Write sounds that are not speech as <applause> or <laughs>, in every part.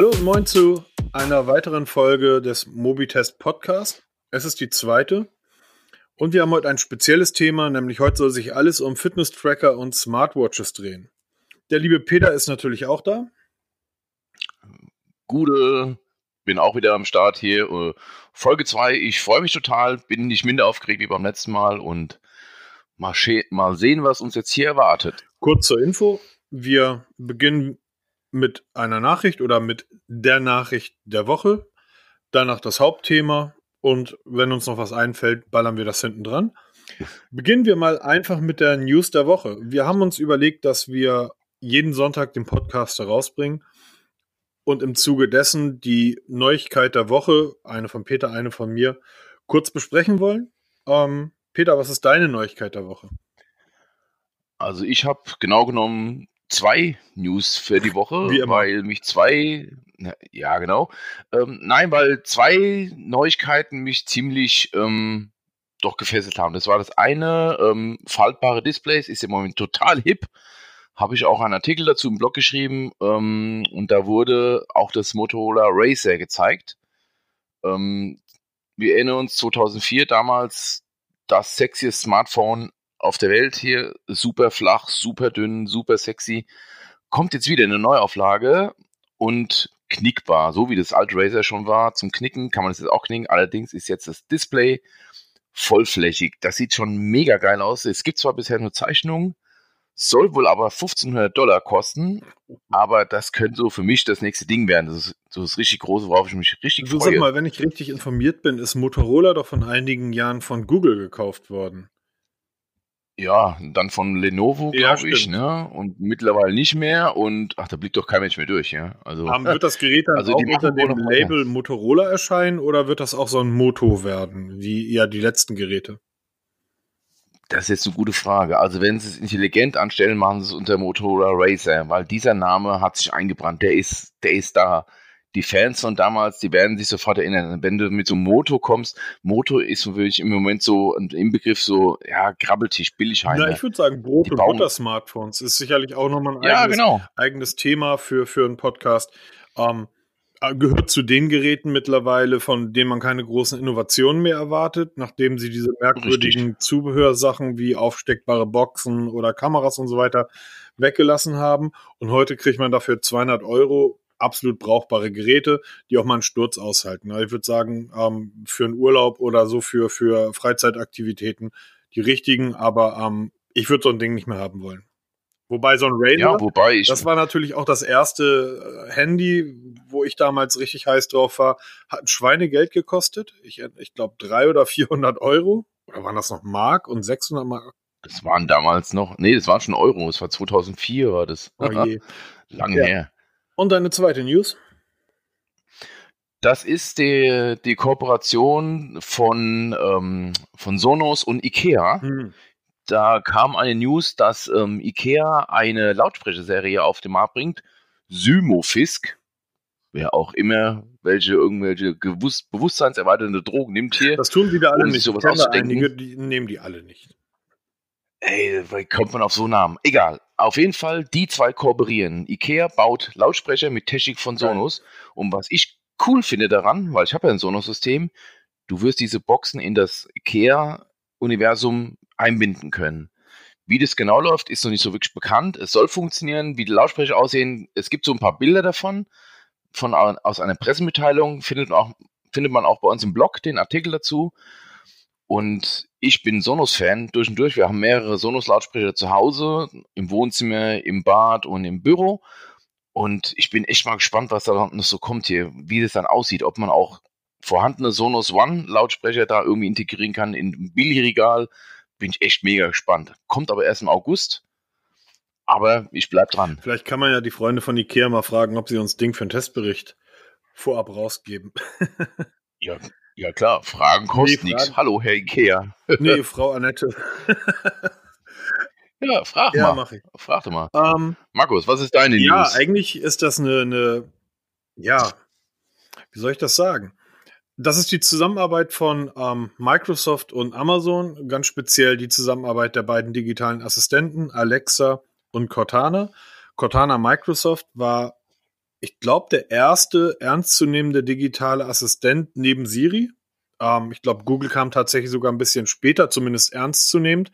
Hallo und moin zu einer weiteren Folge des Mobitest Podcast. Es ist die zweite. Und wir haben heute ein spezielles Thema, nämlich heute soll sich alles um Fitness-Tracker und Smartwatches drehen. Der liebe Peter ist natürlich auch da. Gute, bin auch wieder am Start hier. Äh, Folge 2, ich freue mich total, bin nicht minder aufgeregt wie beim letzten Mal und mal, mal sehen, was uns jetzt hier erwartet. Kurz zur Info, wir beginnen mit einer Nachricht oder mit der Nachricht der Woche, danach das Hauptthema und wenn uns noch was einfällt, ballern wir das hinten dran. Beginnen wir mal einfach mit der News der Woche. Wir haben uns überlegt, dass wir jeden Sonntag den Podcast herausbringen und im Zuge dessen die Neuigkeit der Woche, eine von Peter, eine von mir, kurz besprechen wollen. Ähm, Peter, was ist deine Neuigkeit der Woche? Also ich habe genau genommen zwei News für die Woche, weil mich zwei, ja genau, ähm, nein, weil zwei Neuigkeiten mich ziemlich ähm, doch gefesselt haben. Das war das eine, ähm, faltbare Displays ist im Moment total hip. Habe ich auch einen Artikel dazu im Blog geschrieben ähm, und da wurde auch das Motorola Racer gezeigt. Ähm, wir erinnern uns 2004 damals das sexiest Smartphone auf der Welt hier, super flach, super dünn, super sexy. Kommt jetzt wieder in eine Neuauflage und knickbar, so wie das alte Razer schon war. Zum Knicken kann man es jetzt auch knicken. Allerdings ist jetzt das Display vollflächig. Das sieht schon mega geil aus. Es gibt zwar bisher nur Zeichnungen, soll wohl aber 1500 Dollar kosten, aber das könnte so für mich das nächste Ding werden. Das ist so das richtig große, worauf ich mich richtig freue. Sag mal, wenn ich richtig informiert bin, ist Motorola doch von einigen Jahren von Google gekauft worden. Ja, dann von Lenovo, Ja, glaube ich, ne? Und mittlerweile nicht mehr. Und ach, da blickt doch kein Mensch mehr durch, ja. Also Ähm, wird das Gerät dann Also auch unter dem. Label Motorola erscheinen oder wird das auch so ein Moto werden, wie ja die letzten Geräte? das ist jetzt eine gute Frage. Also wenn sie es intelligent anstellen, machen sie es unter Motorola Racer, weil dieser Name hat sich eingebrannt. Der ist, der ist da. Die Fans von damals, die werden sich sofort erinnern. Wenn du mit so einem Moto kommst, Moto ist wirklich im Moment so im Begriff so, ja, Grabbeltisch, Billigheime. Na, ich würde sagen, Brot- Die und bauen- Butter-Smartphones ist sicherlich auch nochmal ein ja, eigenes, genau. eigenes Thema für, für einen Podcast. Ähm, äh, gehört zu den Geräten mittlerweile, von denen man keine großen Innovationen mehr erwartet, nachdem sie diese merkwürdigen Zubehörsachen wie aufsteckbare Boxen oder Kameras und so weiter weggelassen haben. Und heute kriegt man dafür 200 Euro absolut brauchbare Geräte, die auch mal einen Sturz aushalten. Also ich würde sagen, ähm, für einen Urlaub oder so für, für Freizeitaktivitäten die richtigen, aber ähm, ich würde so ein Ding nicht mehr haben wollen. Wobei so ein Razer, Ja, wobei ich, das war natürlich auch das erste äh, Handy, wo ich damals richtig heiß drauf war. Hat ein Schweinegeld gekostet. Ich, ich glaube, 300 oder 400 Euro. Oder waren das noch Mark und 600 Mark? das waren damals noch, nee, das waren schon Euro, das war 2004, war das. Oh je. <laughs> Lang Ja. her. Und deine zweite News? Das ist die, die Kooperation von, ähm, von Sonos und Ikea. Hm. Da kam eine News, dass ähm, Ikea eine Lautsprecherserie auf den Markt bringt. Symofisk. Wer auch immer welche irgendwelche gewusst, bewusstseinserweiternde Drogen nimmt hier. Das tun die da alle Um nicht. sowas auszudenken. einige, die nehmen die alle nicht. Ey, wie kommt man auf so einen Namen? Egal. Auf jeden Fall, die zwei kooperieren. Ikea baut Lautsprecher mit Technik von. Sonos. Und was ich cool finde daran, weil ich habe ja ein Sonos-System, du wirst diese Boxen in das Ikea-Universum einbinden können. Wie das genau läuft, ist noch nicht so wirklich bekannt. Es soll funktionieren, wie die Lautsprecher aussehen. Es gibt so ein paar Bilder davon, von, aus einer Pressemitteilung, findet auch, findet man auch bei uns im Blog den Artikel dazu. Und ich bin Sonos-Fan durch und durch. Wir haben mehrere Sonos-Lautsprecher zu Hause, im Wohnzimmer, im Bad und im Büro. Und ich bin echt mal gespannt, was da noch so kommt hier, wie das dann aussieht, ob man auch vorhandene Sonos One-Lautsprecher da irgendwie integrieren kann in ein Billigregal. Bin ich echt mega gespannt. Kommt aber erst im August. Aber ich bleib dran. Vielleicht kann man ja die Freunde von Ikea mal fragen, ob sie uns Ding für einen Testbericht vorab rausgeben. Ja, <laughs> ja klar, Fragen kosten Nee, nichts. Hallo, Herr Ikea. <laughs> nee, Frau Annette. Ja, frag Ja, mal. mach ich. Frag doch mal. Ähm, Markus, was ist deine ja, News? eigentlich ist das eine, eine, ja, wie soll ich das sagen? Das ist die Zusammenarbeit von ähm, Microsoft und Amazon, ganz speziell die Zusammenarbeit der beiden digitalen Assistenten, Alexa und Cortana. Cortana Microsoft war ich glaube, der erste ernstzunehmende digitale Assistent neben Siri. Ähm, ich glaube, Google kam tatsächlich sogar ein bisschen später, zumindest ernstzunehmend.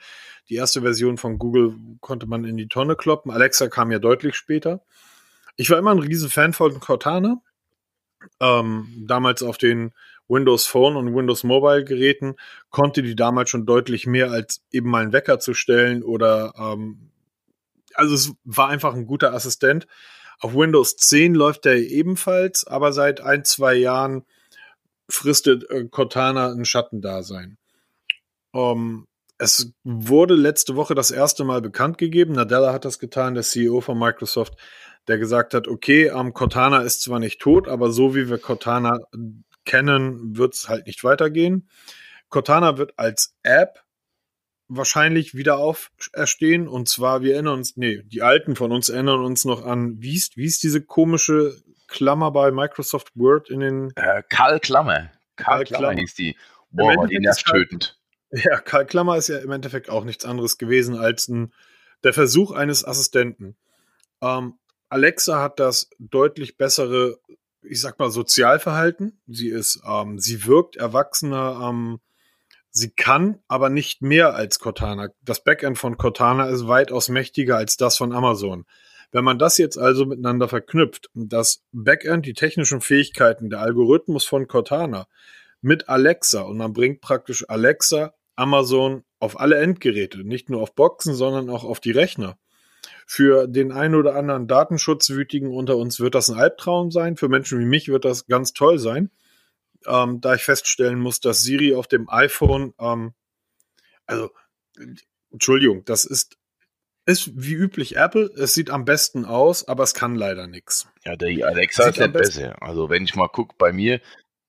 Die erste Version von Google konnte man in die Tonne kloppen. Alexa kam ja deutlich später. Ich war immer ein riesen Fan von Cortana. Ähm, damals auf den Windows Phone und Windows Mobile Geräten konnte die damals schon deutlich mehr als eben mal einen Wecker zu stellen oder ähm, also es war einfach ein guter Assistent. Auf Windows 10 läuft der ebenfalls, aber seit ein, zwei Jahren fristet äh, Cortana ein Schattendasein. Um, es wurde letzte Woche das erste Mal bekannt gegeben. Nadella hat das getan, der CEO von Microsoft, der gesagt hat, okay, ähm, Cortana ist zwar nicht tot, aber so wie wir Cortana kennen, wird es halt nicht weitergehen. Cortana wird als App wahrscheinlich wieder auferstehen. Und zwar, wir erinnern uns, nee, die Alten von uns erinnern uns noch an, wie ist, wie ist diese komische Klammer bei Microsoft Word in den. Äh, Karl Klammer. Karl, Karl Klammer, Klammer hieß die. Boah, war die nervtötend. Ja, Karl Klammer ist ja im Endeffekt auch nichts anderes gewesen als ein, der Versuch eines Assistenten. Ähm, Alexa hat das deutlich bessere, ich sag mal, Sozialverhalten. Sie ist, ähm, sie wirkt erwachsener, ähm, Sie kann aber nicht mehr als Cortana. Das Backend von Cortana ist weitaus mächtiger als das von Amazon. Wenn man das jetzt also miteinander verknüpft, das Backend, die technischen Fähigkeiten, der Algorithmus von Cortana mit Alexa und man bringt praktisch Alexa, Amazon auf alle Endgeräte, nicht nur auf Boxen, sondern auch auf die Rechner. Für den einen oder anderen Datenschutzwütigen unter uns wird das ein Albtraum sein. Für Menschen wie mich wird das ganz toll sein ähm, da ich feststellen muss, dass Siri auf dem iPhone, ähm, also Entschuldigung, das ist ist wie üblich Apple. Es sieht am besten aus, aber es kann leider nichts. Ja, der Alexa ist ja besser. Also wenn ich mal gucke bei mir,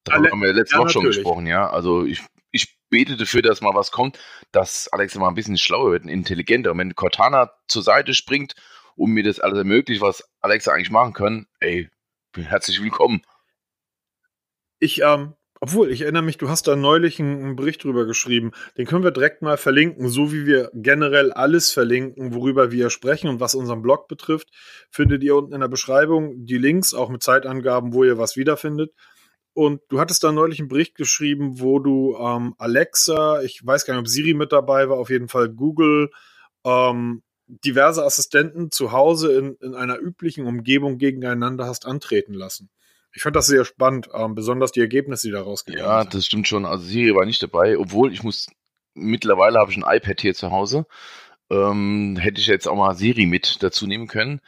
da haben wir letzte ja, Woche schon gesprochen, ja. Also ich, ich bete dafür, dass mal was kommt, dass Alexa mal ein bisschen schlauer wird intelligenter. Und wenn Cortana zur Seite springt und mir das alles ermöglicht, was Alexa eigentlich machen kann, ey, herzlich willkommen. Ich, ähm, obwohl, ich erinnere mich, du hast da neulich einen, Bericht drüber geschrieben. Den können wir direkt mal verlinken, so wie wir generell alles verlinken, worüber wir sprechen und was unseren Blog betrifft. Findet ihr unten in der Beschreibung die Links, auch mit Zeitangaben, wo ihr was wiederfindet. Und du hattest da neulich einen Bericht geschrieben, wo du ähm, Alexa, ich weiß gar nicht, ob Siri mit dabei war, auf jeden Fall Google, ähm, diverse Assistenten zu Hause in, in einer üblichen Umgebung gegeneinander hast antreten lassen. Ich fand das sehr spannend, ähm, besonders die Ergebnisse, die da rausgekommen ja, sind. Ja, das stimmt schon. Also Siri war nicht dabei, obwohl ich muss, mittlerweile habe ich ein iPad hier zu Hause. Ähm, hätte ich jetzt auch mal Siri mit dazu nehmen können.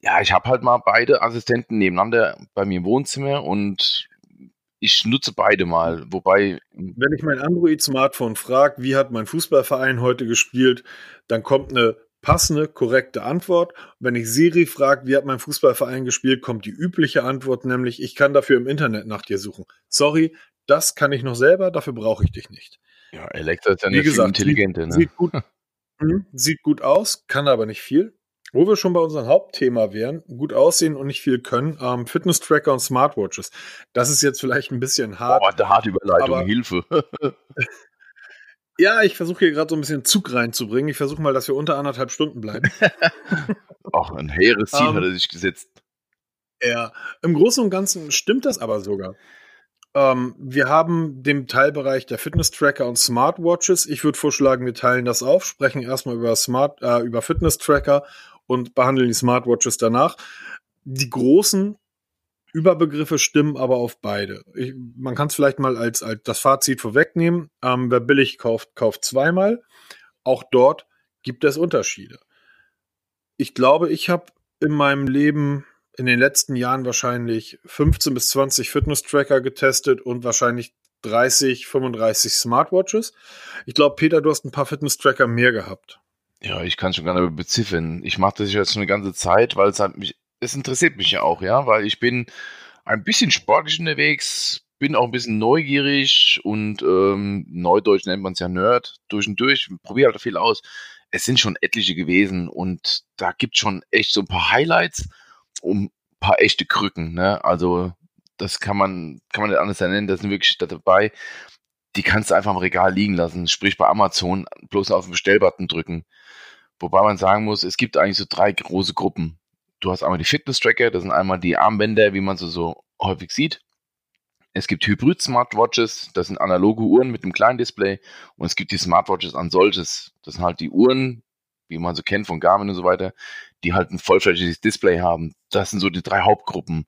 Ja, ich habe halt mal beide Assistenten nebeneinander bei mir im Wohnzimmer und ich nutze beide mal, wobei. Wenn ich mein Android-Smartphone frage, wie hat mein Fußballverein heute gespielt, dann kommt eine passende, korrekte Antwort. Wenn ich Siri frage, wie hat mein Fußballverein gespielt, kommt die übliche Antwort, nämlich ich kann dafür im Internet nach dir suchen. Sorry, das kann ich noch selber, dafür brauche ich dich nicht. Ja, Alexa ist ja eine gesagt, intelligente. Ne? Sieht, gut, <laughs> mh, sieht gut aus, kann aber nicht viel. Wo wir schon bei unserem Hauptthema wären, gut aussehen und nicht viel können, ähm, Fitness-Tracker und Smartwatches. Das ist jetzt vielleicht ein bisschen hart. Boah, eine harte Überleitung, Hilfe. <laughs> Ja, ich versuche hier gerade so ein bisschen Zug reinzubringen. Ich versuche mal, dass wir unter anderthalb Stunden bleiben. <laughs> Auch ein hehres Ziel um, hat er sich gesetzt. Ja, im Großen und Ganzen stimmt das aber sogar. Ähm, wir haben den Teilbereich der Fitness-Tracker und Smartwatches. Ich würde vorschlagen, wir teilen das auf, sprechen erstmal über Smart, äh, über Fitness-Tracker und behandeln die Smartwatches danach. Die großen Überbegriffe stimmen aber auf beide. Ich, man kann es vielleicht mal als, als das Fazit vorwegnehmen. Ähm, wer billig kauft, kauft zweimal. Auch dort gibt es Unterschiede. Ich glaube, ich habe in meinem Leben in den letzten Jahren wahrscheinlich 15 bis 20 Fitness-Tracker getestet und wahrscheinlich 30, 35 Smartwatches. Ich glaube, Peter, du hast ein paar Fitness-Tracker mehr gehabt. Ja, ich kann schon gar nicht beziffern. Ich mache das jetzt schon eine ganze Zeit, weil es halt mich es interessiert mich ja auch, ja, weil ich bin ein bisschen sportlich unterwegs, bin auch ein bisschen neugierig und ähm, Neudeutsch nennt man es ja Nerd durch und durch, probiere halt viel aus. Es sind schon etliche gewesen und da gibt es schon echt so ein paar Highlights und ein paar echte Krücken, ne? Also das kann man, kann man nicht anders nennen, das sind wirklich dabei. Die kannst du einfach im Regal liegen lassen, sprich bei Amazon bloß auf den Bestellbutton drücken. Wobei man sagen muss, es gibt eigentlich so drei große Gruppen du hast einmal die Fitness-Tracker, das sind einmal die Armbänder, wie man sie so häufig sieht. Es gibt Hybrid-Smartwatches, das sind analoge Uhren mit einem kleinen Display. Und es gibt die Smartwatches an solches. Das sind halt die Uhren, wie man so kennt von Garmin und so weiter, die halt ein vollflächiges Display haben. Das sind so die drei Hauptgruppen.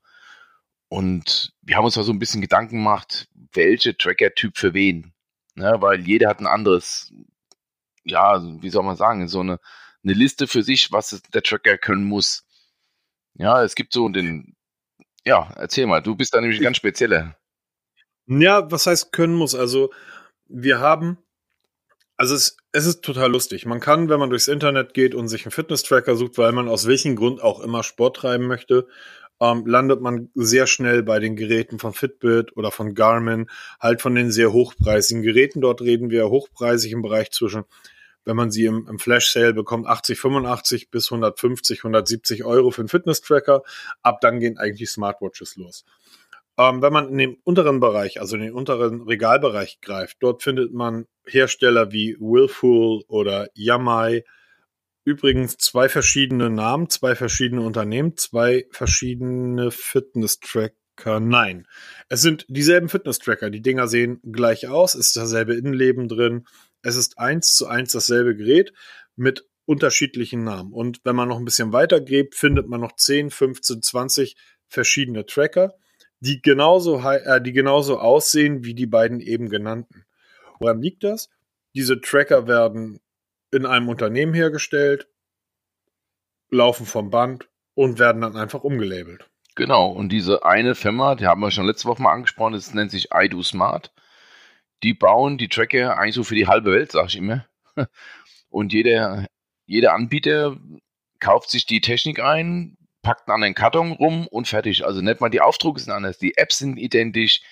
Und wir haben uns da so ein bisschen Gedanken gemacht, welche Tracker-Typ für wen. Ja, weil jeder hat ein anderes, ja, wie soll man sagen, so eine, eine Liste für sich, was der Tracker können muss. Ja, es gibt so den, ja, erzähl mal, du bist da nämlich ganz spezieller. Ja, was heißt können muss? Also, wir haben, also es, es ist total lustig. Man kann, wenn man durchs Internet geht und sich einen Fitness-Tracker sucht, weil man aus welchem Grund auch immer Sport treiben möchte, ähm, landet man sehr schnell bei den Geräten von Fitbit oder von Garmin, halt von den sehr hochpreisigen Geräten. Dort reden wir hochpreisig im Bereich zwischen, wenn man sie im, im Flash-Sale bekommt, 80, 85 bis 150, 170 Euro für einen Fitness-Tracker. Ab dann gehen eigentlich Smartwatches los. Ähm, wenn man in den unteren Bereich, also in den unteren Regalbereich greift, dort findet man Hersteller wie Willful oder Yamai. Übrigens zwei verschiedene Namen, zwei verschiedene Unternehmen, zwei verschiedene Fitness-Tracker. Nein, es sind dieselben Fitness-Tracker. Die Dinger sehen gleich aus, ist dasselbe Innenleben drin. Es ist eins zu eins dasselbe Gerät mit unterschiedlichen Namen. Und wenn man noch ein bisschen weiter gräbt, findet man noch 10, 15, 20 verschiedene Tracker die genauso, äh, die genauso aussehen wie die beiden eben genannten. Woran liegt das? Diese Tracker werden in einem Unternehmen hergestellt, laufen vom Band und werden dann einfach umgelabelt. Genau, und diese eine Firma, die haben wir schon letzte Woche mal angesprochen, das nennt sich iDo Smart. Die bauen die Tracker eigentlich so für die halbe Welt, sag ich immer. <laughs> Und jeder, jeder Anbieter kauft sich die Technik ein, packt an den Karton rum und fertig. Also nicht mal die Aufdrucke sind anders, die Apps sind identisch,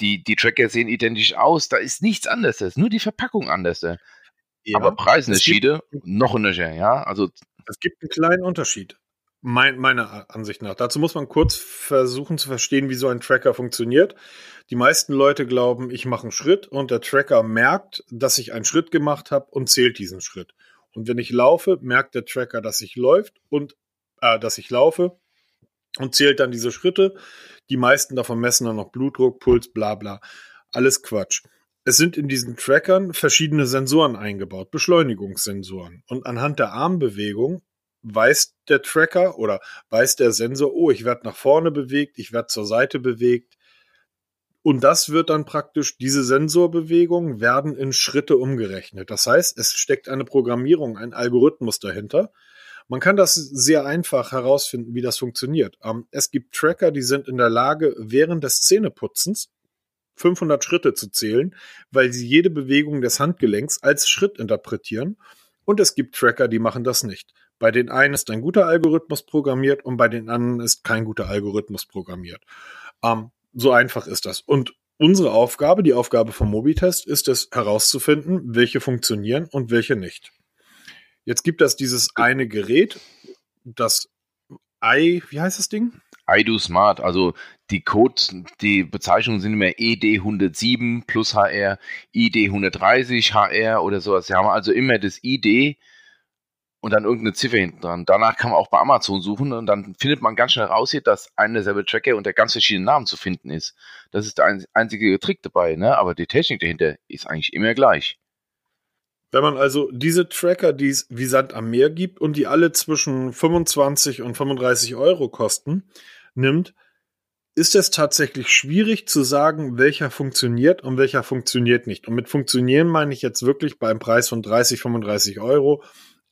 die, die Tracker sehen identisch aus, da ist nichts anderes, nur die Verpackung anders. Ja, Aber Preisunterschiede noch Unterschied, ja. Also es gibt einen kleinen Unterschied. Mein, meiner Ansicht nach. Dazu muss man kurz versuchen zu verstehen, wie so ein Tracker funktioniert. Die meisten Leute glauben, ich mache einen Schritt und der Tracker merkt, dass ich einen Schritt gemacht habe und zählt diesen Schritt. Und wenn ich laufe, merkt der Tracker, dass ich läuft und äh, dass ich laufe und zählt dann diese Schritte. Die meisten davon messen dann noch Blutdruck, Puls, bla bla. Alles Quatsch. Es sind in diesen Trackern verschiedene Sensoren eingebaut, Beschleunigungssensoren. Und anhand der Armbewegung weiß der Tracker oder weiß der Sensor, oh, ich werde nach vorne bewegt, ich werde zur Seite bewegt. Und das wird dann praktisch, diese Sensorbewegungen werden in Schritte umgerechnet. Das heißt, es steckt eine Programmierung, ein Algorithmus dahinter, man kann das sehr einfach herausfinden, wie das funktioniert. Ähm, es gibt Tracker, die sind in der Lage, während des Zähneputzens 500 Schritte zu zählen, weil sie jede Bewegung des Handgelenks als Schritt interpretieren. Und es gibt Tracker, die machen das nicht. Bei den einen ist ein guter Algorithmus programmiert und bei den anderen ist kein guter Algorithmus programmiert. Ähm, so einfach ist das. Und unsere Aufgabe, die Aufgabe vom Mobitest, ist es herauszufinden, welche funktionieren und welche nicht. Jetzt gibt es dieses eine Gerät, das i, wie heißt das Ding? iDo Smart, also die Code, die Bezeichnungen sind immer ED107 plus HR, ID130 HR oder sowas. Sie haben also immer das ID und dann irgendeine Ziffer hinten dran. Danach kann man auch bei Amazon suchen und dann findet man ganz schnell raus, dass ein derselbe Tracker unter ganz verschiedenen Namen zu finden ist. Das ist der einzige Trick dabei, ne? aber die Technik dahinter ist eigentlich immer gleich. Wenn man also diese Tracker, die es wie Sand am Meer gibt und die alle zwischen 25 und 35 Euro kosten, nimmt, ist es tatsächlich schwierig zu sagen, welcher funktioniert und welcher funktioniert nicht. Und mit funktionieren meine ich jetzt wirklich beim Preis von 30, 35 Euro,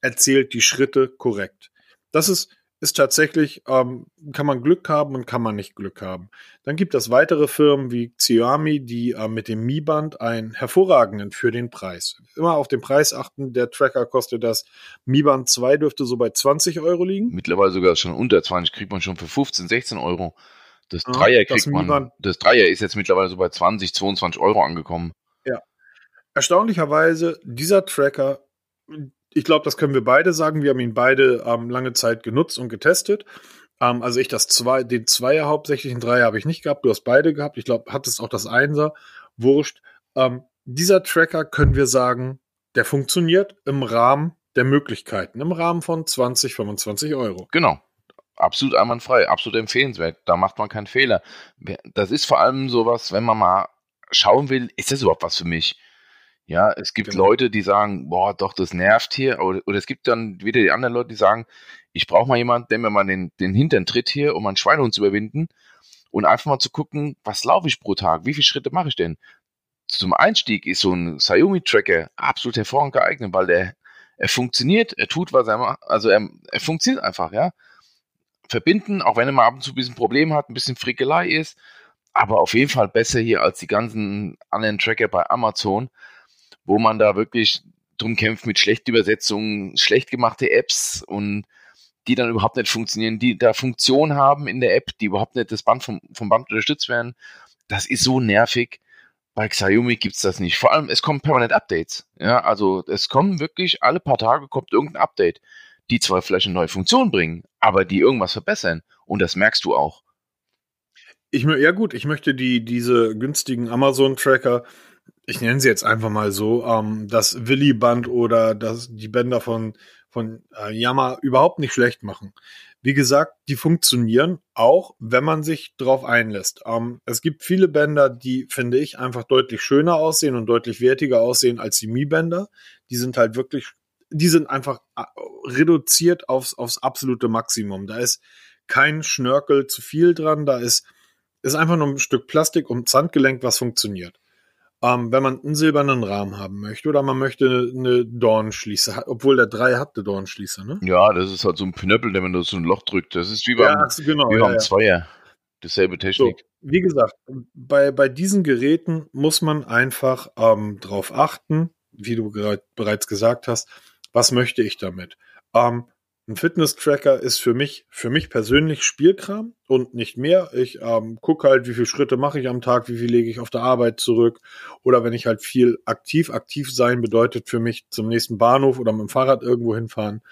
erzählt die Schritte korrekt. Das ist ist tatsächlich, ähm, kann man Glück haben und kann man nicht Glück haben. Dann gibt es weitere Firmen wie Xiaomi, die äh, mit dem Mi-Band einen hervorragenden für den Preis. Immer auf den Preis achten, der Tracker kostet das. Mi-Band 2 dürfte so bei 20 Euro liegen. Mittlerweile sogar schon unter 20, kriegt man schon für 15, 16 Euro. Das Dreier ah, kriegt das man, das Dreier ist jetzt mittlerweile so bei 20, 22 Euro angekommen. Ja. Erstaunlicherweise, dieser Tracker, ich glaube, das können wir beide sagen. Wir haben ihn beide ähm, lange Zeit genutzt und getestet. Ähm, also ich das zwei, den Zweier hauptsächlich, den Dreier habe ich nicht gehabt. Du hast beide gehabt. Ich glaube, hattest auch das Einser. Wurscht. Ähm, dieser Tracker können wir sagen, der funktioniert im Rahmen der Möglichkeiten, im Rahmen von 20, 25 Euro. Genau. absolut einwandfrei, absolut empfehlenswert. Da macht man keinen Fehler. Das ist vor allem sowas, wenn man mal schauen will, ist das überhaupt was für mich? Ja, es gibt genau. Leute, die sagen, boah, doch, das nervt hier. Oder, oder, es gibt dann wieder die anderen Leute, die sagen, ich brauche mal jemanden, der mir mal den, den Hintern tritt hier, um meinen Schweinehund zu überwinden. Und einfach mal zu gucken, was laufe ich pro Tag? Wie viele Schritte mache ich denn? Zum Einstieg ist so ein Xiaomi-Tracker absolut hervorragend geeignet, weil der, er funktioniert, er tut, was er macht. Also er, er funktioniert einfach, ja. Verbinden, auch wenn er mal ab und zu ein bisschen Problem hat, ein bisschen Frickelei ist, aber auf jeden Fall besser hier als die ganzen anderen Tracker bei Amazon wo man da wirklich drum kämpft mit schlechten Übersetzungen, schlecht gemachte Apps und die dann überhaupt nicht funktionieren, die da Funktionen haben in der App, die überhaupt nicht das Band vom, vom Band unterstützt werden. Das ist so nervig. Bei Xiaomi gibt's das nicht. Vor allem, es kommen permanent Updates. Ja, also es kommen wirklich, alle paar Tage kommt irgendein Update, die zwar vielleicht eine neue Funktion bringen, aber die irgendwas verbessern. Und das merkst du auch. Ich, ja gut, ich möchte die, diese günstigen Amazon-Tracker ich nenne sie jetzt einfach mal so, ähm, das Willy-Band oder das, die Bänder von, von äh, Yamaha überhaupt nicht schlecht machen. Wie gesagt, die funktionieren auch, wenn man sich drauf einlässt. Ähm, es gibt viele Bänder, die, finde ich, einfach deutlich schöner aussehen und deutlich wertiger aussehen als die Mi-Bänder. Die sind halt wirklich, die sind einfach äh, reduziert aufs, aufs absolute Maximum. Da ist kein Schnörkel zu viel dran, da ist, ist einfach nur ein Stück Plastik ums Handgelenk, was funktioniert. Ähm, wenn man einen silbernen Rahmen haben möchte oder man möchte eine Dornschließer, obwohl der drei hat eine Dornschließer, ne? Ja, das ist halt so ein Knöppel, der wenn du so ein Loch drückt. Das ist wie beim, ja, genau, wie beim ja, Zweier. Dieselbe Technik. So, wie gesagt, bei, bei diesen Geräten muss man einfach ähm, darauf achten, wie du bereits gesagt hast, was möchte ich damit? Ähm, ein Fitness-Tracker ist für mich, für mich persönlich Spielkram und nicht mehr. Ich ähm, gucke halt, wie viele Schritte mache ich am Tag, wie viel lege ich auf der Arbeit zurück. Oder wenn ich halt viel aktiv, aktiv sein bedeutet für mich zum nächsten Bahnhof oder mit dem Fahrrad irgendwo hinfahren,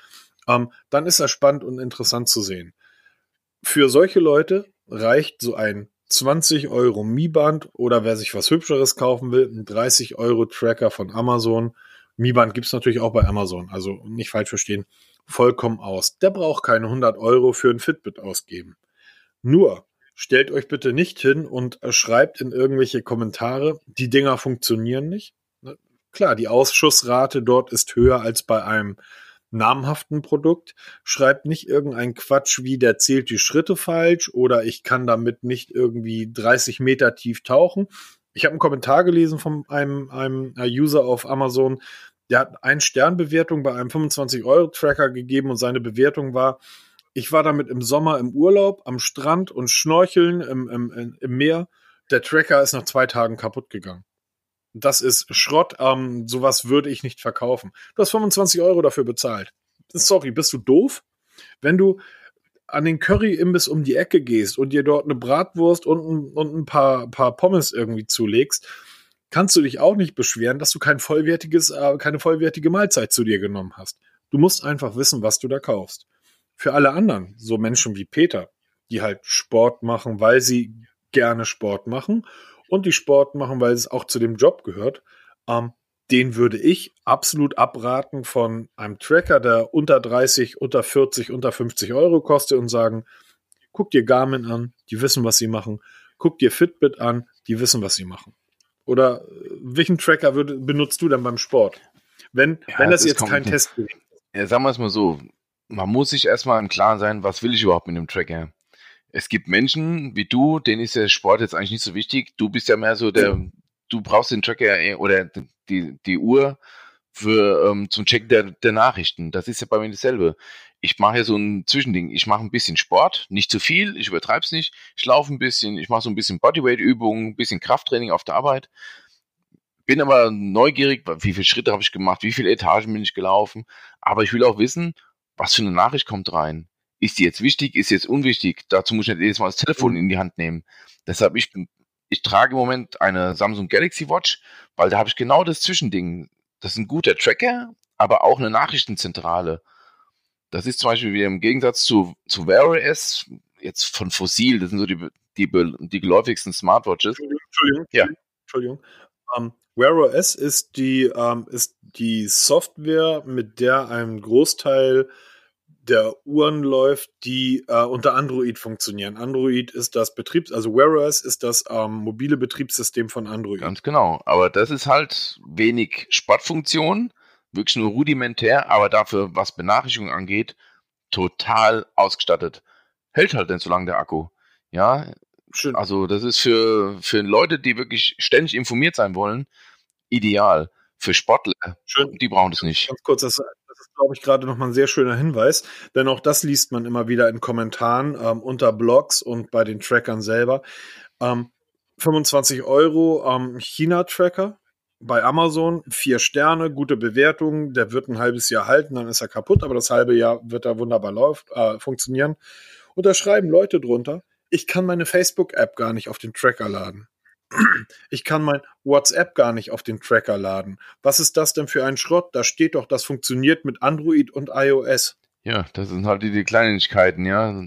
ähm, dann ist das spannend und interessant zu sehen. Für solche Leute reicht so ein 20 Euro Mi-Band oder wer sich was Hübscheres kaufen will, ein 30 Euro Tracker von Amazon. Mi-Band gibt's natürlich auch bei Amazon, also nicht falsch verstehen vollkommen aus. Der braucht keine 100 Euro für ein Fitbit ausgeben. Nur, stellt euch bitte nicht hin und schreibt in irgendwelche Kommentare, die Dinger funktionieren nicht. Ne? Klar, die Ausschussrate dort ist höher als bei einem namhaften Produkt. Schreibt nicht irgendein Quatsch wie, der zählt die Schritte falsch oder ich kann damit nicht irgendwie 30 Meter tief tauchen. Ich habe einen Kommentar gelesen von einem, einem User auf Amazon, der hat eine Sternbewertung bei einem 25-Euro-Tracker gegeben und seine Bewertung war, ich war damit im Sommer im Urlaub am Strand und schnorcheln im, im, im Meer. Der Tracker ist nach zwei Tagen kaputt gegangen. Das ist Schrott. Ähm, sowas würde ich nicht verkaufen. Du hast 25 Euro dafür bezahlt. Sorry, bist du doof? Wenn du an den Curry-Imbiss um die Ecke gehst und dir dort eine Bratwurst und ein, und ein paar, paar Pommes irgendwie zulegst, kannst du dich auch nicht beschweren, dass du kein vollwertiges, äh, keine vollwertige Mahlzeit zu dir genommen hast. Du musst einfach wissen, was du da kaufst. Für alle anderen, so Menschen wie Peter, die halt Sport machen, weil sie gerne Sport machen und die Sport machen, weil es auch zu dem Job gehört, ähm, den würde ich absolut abraten von einem Tracker, der unter 30, unter 40, unter 50 Euro kostet und sagen, guck dir Garmin an, die wissen, was sie machen. Guck dir Fitbit an, die wissen, was sie machen. Oder äh, welchen Tracker würd, benutzt du dann beim Sport? Wenn, ja, wenn das, das jetzt kein Test ist. Ja, sagen wir es mal so. Man muss sich erstmal im Klaren sein, was will ich überhaupt mit dem Tracker? Es gibt Menschen wie du, denen ist der Sport jetzt eigentlich nicht so wichtig. Du bist ja mehr so der, du brauchst den Tracker eh, oder die, die Uhr für ähm, zum Checken der, der Nachrichten. Das ist ja bei mir dasselbe ich mache ja so ein Zwischending. Ich mache ein bisschen Sport, nicht zu viel, ich übertreibe es nicht. Ich laufe ein bisschen, ich mache so ein bisschen Bodyweight-Übungen, ein bisschen Krafttraining auf der Arbeit. Bin aber neugierig, wie viele Schritte habe ich gemacht, wie viele Etagen bin ich gelaufen. Aber ich will auch wissen, was für eine Nachricht kommt rein. Ist die jetzt wichtig, ist die jetzt unwichtig? Dazu muss ich nicht jedes Mal das Telefon in die Hand nehmen. Deshalb, ich, ich trage im Moment eine Samsung Galaxy Watch, weil da habe ich genau das Zwischending. Das ist ein guter Tracker, aber auch eine Nachrichtenzentrale. Das ist zum Beispiel wie im Gegensatz zu, zu Wear OS, jetzt von Fossil, das sind so die, die, die geläufigsten Smartwatches. Entschuldigung, ja. Entschuldigung. Um, ähm, Wear OS ist die, um, ähm, ist die Software, mit der ein Großteil der Uhren läuft, die äh, unter Android funktionieren. Android ist das Betriebs, also Wear OS ist das ähm, mobile Betriebssystem von Android. Ganz genau. Aber das ist halt wenig Sportfunktion, wirklich nur rudimentär, aber dafür, was Benachrichtigungen angeht, total ausgestattet. Hält halt nicht so lange der Akku. Ja, Schön. also das ist für, für Leute, die wirklich ständig informiert sein wollen, ideal. Für Sportler, Schön. die brauchen das nicht. Ganz kurz, das, das ist, glaube ich, gerade nochmal ein sehr schöner Hinweis, denn auch das liest man immer wieder in Kommentaren ähm, unter Blogs und bei den Trackern selber. Ähm, 25 Euro ähm, China-Tracker, bei Amazon, vier Sterne, gute Bewertung, der wird ein halbes Jahr halten, dann ist er kaputt, aber das halbe Jahr wird er wunderbar läuft, äh, funktionieren. Und da schreiben Leute drunter, ich kann meine Facebook-App gar nicht auf den Tracker laden. <clears throat> Ich kann mein WhatsApp gar nicht auf den Tracker laden. Was ist das denn für ein Schrott? Da steht doch, das funktioniert mit Android und iOS. Ja, das sind halt die, die Kleinigkeiten, ja.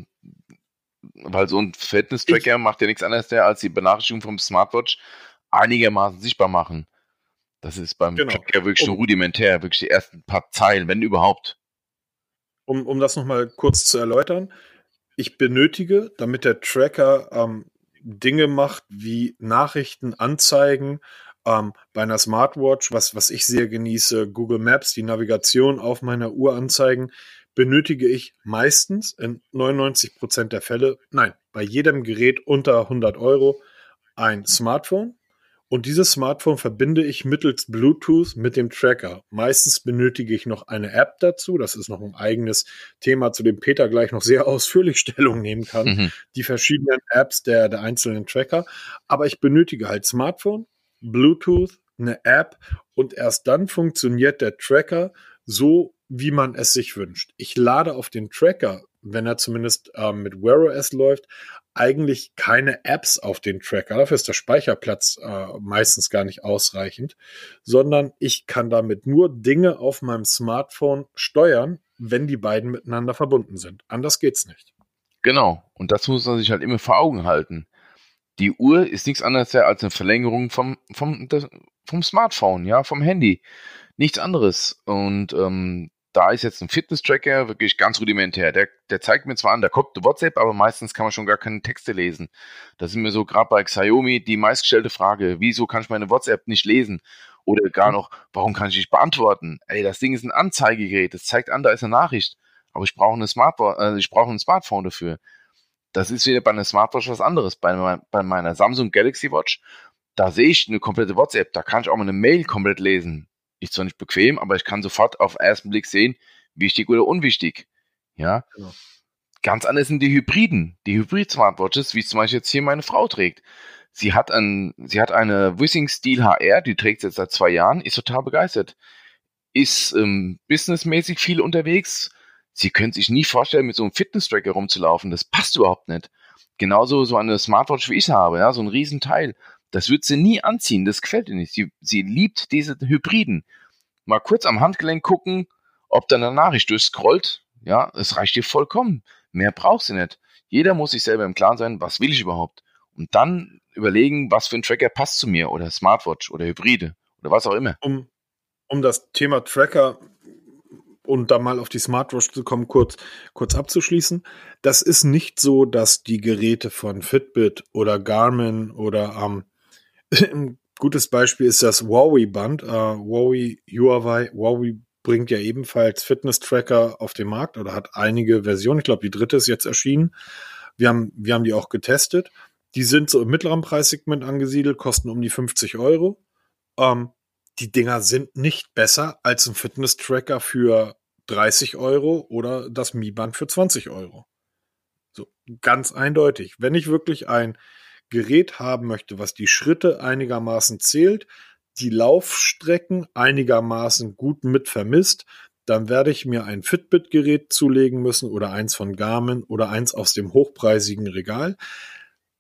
Weil so ein Fitness-Tracker macht ja nichts anderes, als die Benachrichtigung vom Smartwatch einigermaßen sichtbar machen. Das ist beim genau. Tracker wirklich nur rudimentär, wirklich die ersten paar Zeilen, wenn überhaupt. Um, um das nochmal kurz zu erläutern, ich benötige, damit der Tracker ähm, Dinge macht wie Nachrichten anzeigen, ähm, bei einer Smartwatch, was, was ich sehr genieße, Google Maps, die Navigation auf meiner Uhr anzeigen, benötige ich meistens in 99 Prozent der Fälle, nein, bei jedem Gerät unter 100 Euro ein Smartphone und dieses Smartphone verbinde ich mittels Bluetooth mit dem Tracker. Meistens benötige ich noch eine App dazu. Das ist noch ein eigenes Thema, zu dem Peter gleich noch sehr <laughs> ausführlich Stellung nehmen kann. Mhm. Die verschiedenen Apps der, der einzelnen Tracker. Aber ich benötige halt Smartphone, Bluetooth, eine App und erst dann funktioniert der Tracker so, wie man es sich wünscht. Ich lade auf den Tracker, wenn er zumindest ähm, mit Wear OS läuft, eigentlich keine Apps auf den Tracker. Dafür ist der Speicherplatz äh, meistens gar nicht ausreichend, sondern ich kann damit nur Dinge auf meinem Smartphone steuern, wenn die beiden miteinander verbunden sind. Anders geht's nicht. Genau. Und das muss man sich halt immer vor Augen halten. Die Uhr ist nichts anderes als eine Verlängerung vom, vom, vom Smartphone, ja, vom Handy. Nichts anderes. Und ähm, da ist jetzt ein Fitness-Tracker wirklich ganz rudimentär. Der, der zeigt mir zwar an, da kommt WhatsApp, aber meistens kann man schon gar keine Texte lesen. Das ist mir so gerade bei Xiaomi die meistgestellte Frage, wieso kann ich meine WhatsApp nicht lesen? Oder gar noch, warum kann ich nicht beantworten? Ey, das Ding ist ein Anzeigegerät, das zeigt an, da ist eine Nachricht. Aber ich brauche eine Smartphone, äh, ich brauche ein Smartphone dafür. Das ist wieder bei einer Smartwatch was anderes. Bei, bei meiner Samsung Galaxy Watch, da sehe ich eine komplette WhatsApp, da kann ich auch mal eine Mail komplett lesen ist zwar nicht bequem, aber ich kann sofort auf den ersten Blick sehen, wichtig oder unwichtig. Ja. Genau. Ganz anders sind die Hybriden, die Hybrid-Smartwatches, wie es zum Beispiel jetzt hier meine Frau trägt. Sie hat, ein, sie hat eine Wissing Steel HR, die trägt sie jetzt seit zwei Jahren, ist total begeistert. Ist ähm, businessmäßig viel unterwegs. Sie können sich nie vorstellen, mit so einem Fitness-Tracker rumzulaufen. Das passt überhaupt nicht. Genauso so eine Smartwatch, wie ich habe, ja, so ein Riesenteil. Das wird sie nie anziehen, das gefällt ihr nicht. Sie, sie liebt diese Hybriden. Mal kurz am Handgelenk gucken, ob da eine Nachricht durchscrollt. Ja, es reicht ihr vollkommen. Mehr braucht sie nicht. Jeder muss sich selber im Klaren sein, was will ich überhaupt? Und dann überlegen, was für ein Tracker passt zu mir oder Smartwatch oder Hybride oder was auch immer. Um, um das Thema Tracker und da mal auf die Smartwatch zu kommen, kurz, kurz abzuschließen. Das ist nicht so, dass die Geräte von Fitbit oder Garmin oder ähm, ein gutes Beispiel ist das Huawei-Band. Uh, Huawei, Huawei, Huawei bringt ja ebenfalls Fitness-Tracker auf den Markt oder hat einige Versionen. Ich glaube, die dritte ist jetzt erschienen. Wir haben, wir haben die auch getestet. Die sind so im mittleren Preissegment angesiedelt, kosten um die 50 Euro. Ähm, die Dinger sind nicht besser als ein Fitness-Tracker für 30 Euro oder das Mi-Band für 20 Euro. So, ganz eindeutig. Wenn ich wirklich ein Gerät haben möchte, was die Schritte einigermaßen zählt, die Laufstrecken einigermaßen gut mit vermisst, dann werde ich mir ein Fitbit-Gerät zulegen müssen oder eins von Garmin oder eins aus dem hochpreisigen Regal.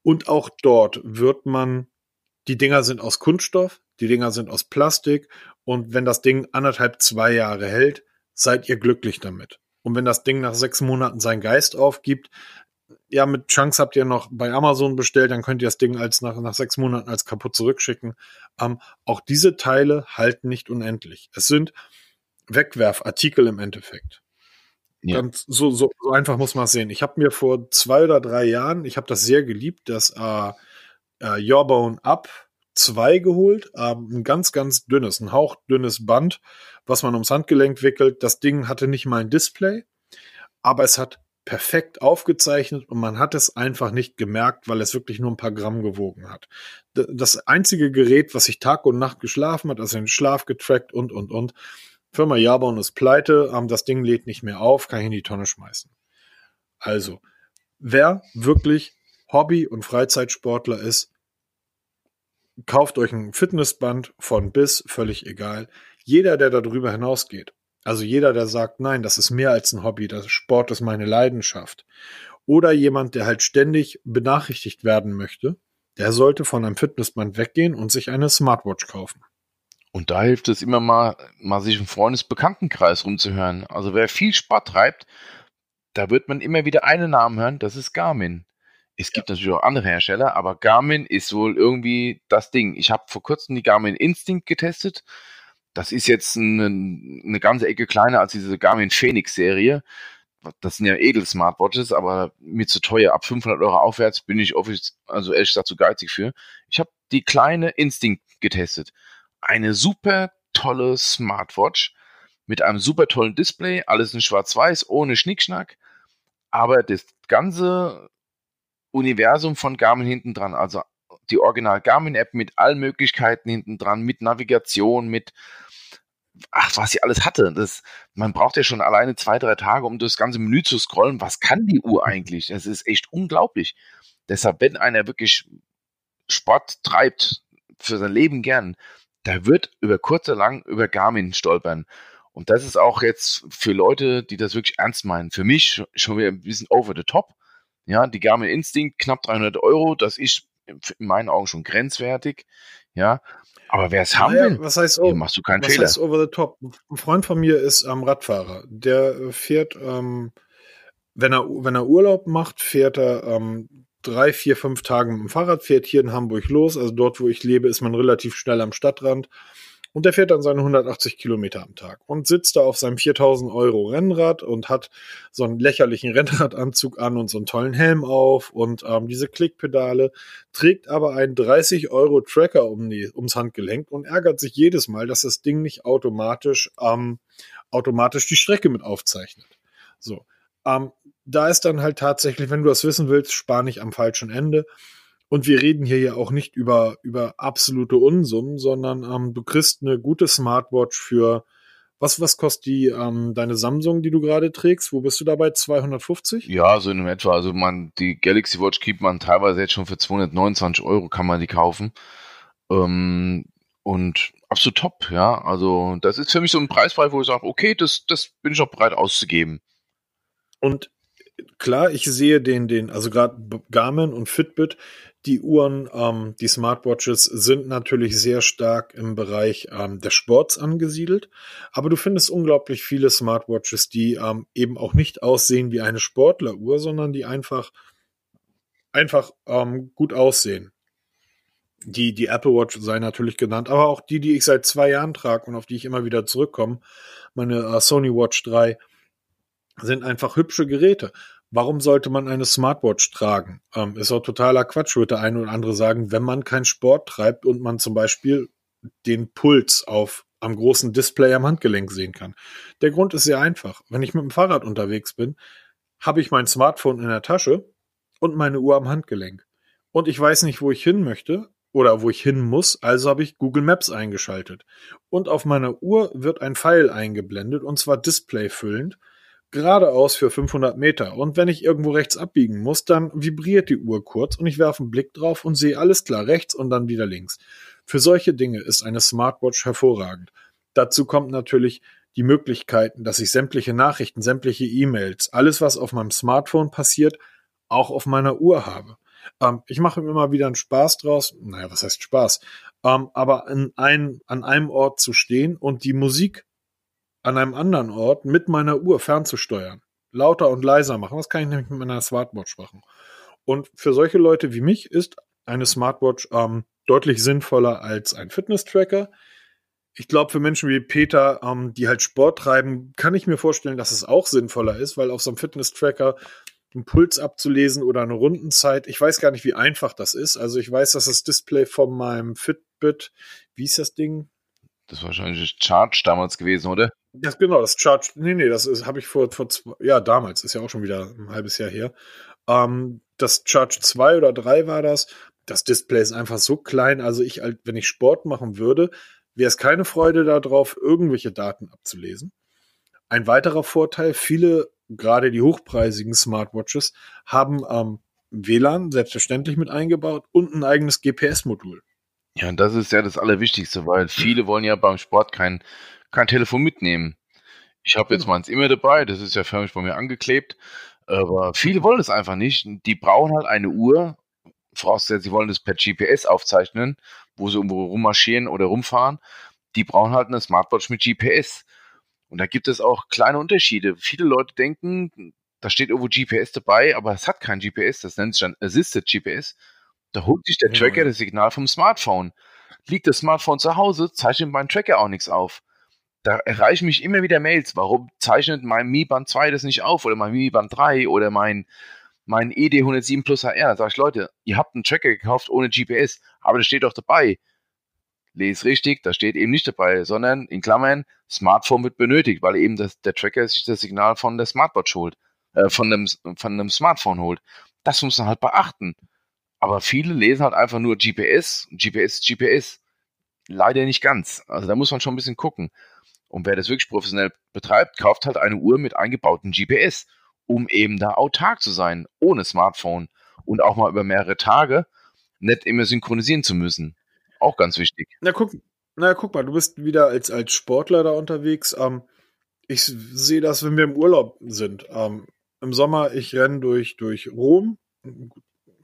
Und auch dort wird man, die Dinger sind aus Kunststoff, die Dinger sind aus Plastik und wenn das Ding anderthalb, zwei Jahre hält, seid ihr glücklich damit. Und wenn das Ding nach sechs Monaten seinen Geist aufgibt, ja, mit Chunks habt ihr noch bei Amazon bestellt, dann könnt ihr das Ding als nach, nach sechs Monaten als kaputt zurückschicken. Ähm, auch diese Teile halten nicht unendlich. Es sind Wegwerfartikel im Endeffekt. Ja. Ganz, so, so, so einfach muss man es sehen. Ich habe mir vor zwei oder drei Jahren, ich habe das sehr geliebt, das äh, äh, Jawbone Up 2 geholt. Ähm, ein ganz, ganz dünnes, ein hauchdünnes Band, was man ums Handgelenk wickelt. Das Ding hatte nicht mal ein Display, aber es hat perfekt aufgezeichnet und man hat es einfach nicht gemerkt, weil es wirklich nur ein paar Gramm gewogen hat. Das einzige Gerät, was sich Tag und Nacht geschlafen hat, also den Schlaf getrackt und, und, und. Firma Jabon ist pleite, ähm, das Ding lädt nicht mehr auf, kann ich in die Tonne schmeißen. Also, wer wirklich Hobby- und Freizeitsportler ist, kauft euch ein Fitnessband von bis, völlig egal. Jeder, der darüber hinausgeht, also jeder, der sagt, nein, das ist mehr als ein Hobby, das Sport ist meine Leidenschaft. Oder jemand, der halt ständig benachrichtigt werden möchte, der sollte von einem Fitnessband weggehen und sich eine Smartwatch kaufen. Und da hilft es immer mal, mal sich im Freundesbekanntenkreis rumzuhören. Also wer viel Sport treibt, da wird man immer wieder einen Namen hören, das ist Garmin. Es gibt ja. natürlich auch andere Hersteller, aber Garmin ist wohl irgendwie das Ding. Ich habe vor kurzem die Garmin Instinct getestet. Das ist jetzt eine, eine ganze Ecke kleiner als diese Garmin Phoenix Serie. Das sind ja Edel-Smartwatches, aber mir zu teuer. Ab 500 Euro aufwärts bin ich also ehrlich gesagt zu geizig für. Ich habe die kleine Instinct getestet. Eine super tolle Smartwatch mit einem super tollen Display, alles in schwarz-weiß, ohne Schnickschnack. Aber das ganze Universum von Garmin hinten dran. Also die Original Garmin-App mit allen Möglichkeiten hinten dran, mit Navigation, mit ach, was sie alles hatte. Das, man braucht ja schon alleine zwei, drei Tage, um das ganze Menü zu scrollen. Was kann die Uhr eigentlich? Das ist echt unglaublich. Deshalb, wenn einer wirklich Sport treibt, für sein Leben gern, da wird über kurz oder lang über Garmin stolpern. Und das ist auch jetzt für Leute, die das wirklich ernst meinen. Für mich schon wieder ein bisschen over the top. Ja, die Garmin Instinct, knapp 300 Euro, das ist in meinen Augen schon grenzwertig. Ja, aber wer es haben naja, will, was heißt, hier machst du keinen was Fehler. Heißt over the top? Ein Freund von mir ist ähm, Radfahrer. Der äh, fährt, ähm, wenn er wenn er Urlaub macht, fährt er ähm, drei, vier, fünf Tage mit dem Fahrrad, fährt hier in Hamburg los. Also dort, wo ich lebe, ist man relativ schnell am Stadtrand. Und der fährt dann seine 180 Kilometer am Tag und sitzt da auf seinem 4000 Euro Rennrad und hat so einen lächerlichen <laughs> Rennradanzug an und so einen tollen Helm auf und ähm, diese Klickpedale, trägt aber einen 30 Euro Tracker um die, ums Handgelenk und ärgert sich jedes Mal, dass das Ding nicht automatisch, ähm, automatisch die Strecke mit aufzeichnet. So. Ähm, da ist dann halt tatsächlich, wenn du das wissen willst, spar nicht am falschen Ende. Und wir reden hier ja auch nicht über, über absolute Unsummen, sondern ähm, du kriegst eine gute Smartwatch für, was, was kostet die, ähm, deine Samsung, die du gerade trägst? Wo bist du dabei? 250? Ja, so in etwa. Also man, die Galaxy Watch kriegt man teilweise jetzt schon für 229 Euro kann man die kaufen. Ähm, und absolut top, ja. Also das ist für mich so ein Preisfrei, wo ich sage, okay, das, das bin ich auch bereit auszugeben. Und klar, ich sehe den, den, also gerade Garmin und Fitbit, die Uhren, ähm, die Smartwatches sind natürlich sehr stark im Bereich ähm, des Sports angesiedelt, aber du findest unglaublich viele Smartwatches, die ähm, eben auch nicht aussehen wie eine Sportleruhr, sondern die einfach einfach ähm, gut aussehen. Die, die Apple Watch sei natürlich genannt, aber auch die, die ich seit zwei Jahren trage und auf die ich immer wieder zurückkomme, meine äh, Sony Watch 3, sind einfach hübsche Geräte. Warum sollte man eine Smartwatch tragen? Ähm, ist auch totaler Quatsch, würde der eine oder andere sagen, wenn man keinen Sport treibt und man zum Beispiel den Puls auf am großen Display am Handgelenk sehen kann. Der Grund ist sehr einfach. Wenn ich mit dem Fahrrad unterwegs bin, habe ich mein Smartphone in der Tasche und meine Uhr am Handgelenk. Und ich weiß nicht, wo ich hin möchte oder wo ich hin muss, also habe ich Google Maps eingeschaltet. Und auf meiner Uhr wird ein Pfeil eingeblendet und zwar displayfüllend geradeaus für 500 Meter. Und wenn ich irgendwo rechts abbiegen muss, dann vibriert die Uhr kurz und ich werfe einen Blick drauf und sehe alles klar rechts und dann wieder links. Für solche Dinge ist eine Smartwatch hervorragend. Dazu kommt natürlich die Möglichkeiten, dass ich sämtliche Nachrichten, sämtliche E-Mails, alles, was auf meinem Smartphone passiert, auch auf meiner Uhr habe. Ähm, ich mache mir immer wieder einen Spaß draus. Naja, was heißt Spaß? Ähm, aber an, ein, an einem Ort zu stehen und die Musik an einem anderen Ort mit meiner Uhr fernzusteuern. Lauter und leiser machen. Das kann ich nämlich mit meiner Smartwatch machen. Und für solche Leute wie mich ist eine Smartwatch ähm, deutlich sinnvoller als ein Fitness-Tracker. ich glaube, für Menschen wie Peter, ähm, die halt Sport treiben, kann ich mir vorstellen, dass es auch sinnvoller ist, weil auf so einem Fitness-Tracker einen Puls abzulesen oder eine Rundenzeit, ich weiß gar nicht, wie einfach das ist. Also ich weiß, dass das Display von meinem Fitbit, wie ist das Ding? Das war wahrscheinlich Charge damals gewesen, oder? Ja, genau, das Charge, nee, nee, das habe ich vor, vor zwei, ja, damals, ist ja auch schon wieder ein halbes Jahr her. Ähm, das Charge 2 oder 3 war das. Das Display ist einfach so klein, also ich, wenn ich Sport machen würde, wäre es keine Freude darauf, irgendwelche Daten abzulesen. Ein weiterer Vorteil, viele, gerade die hochpreisigen Smartwatches, haben ähm, WLAN selbstverständlich mit eingebaut und ein eigenes GPS-Modul. Ja, und das ist ja das Allerwichtigste, weil viele wollen ja beim Sport kein, kein Telefon mitnehmen. Ich habe jetzt genau. meins immer dabei, das ist ja förmlich bei mir angeklebt, aber viele wollen es einfach nicht. Die brauchen halt eine Uhr, vorausgesetzt, sie wollen das per GPS aufzeichnen, wo sie irgendwo rummarschieren oder rumfahren. Die brauchen halt eine Smartwatch mit GPS. Und da gibt es auch kleine Unterschiede. Viele Leute denken, da steht irgendwo GPS dabei, aber es hat kein GPS, das nennt sich dann Assisted GPS. Da holt sich der Tracker das Signal vom Smartphone. Liegt das Smartphone zu Hause, zeichnet mein Tracker auch nichts auf. Da erreichen mich immer wieder Mails, warum zeichnet mein Mi Band 2 das nicht auf oder mein Mi Band 3 oder mein, mein ED 107 Plus HR. Da sage ich, Leute, ihr habt einen Tracker gekauft ohne GPS, aber das steht doch dabei. Lese richtig, da steht eben nicht dabei, sondern in Klammern, Smartphone wird benötigt, weil eben das, der Tracker sich das Signal von der Smartwatch holt, äh, von, dem, von einem Smartphone holt. Das muss man halt beachten. Aber viele lesen halt einfach nur GPS, GPS, GPS. Leider nicht ganz. Also da muss man schon ein bisschen gucken. Und wer das wirklich professionell betreibt, kauft halt eine Uhr mit eingebautem GPS um eben da autark zu sein, ohne Smartphone und auch mal über mehrere Tage nicht immer synchronisieren zu müssen. Auch ganz wichtig. Na guck, na guck mal, du bist wieder als, als Sportler da unterwegs. Ähm, ich sehe das, wenn wir im Urlaub sind. Ähm, Im Sommer, ich renne durch, durch Rom.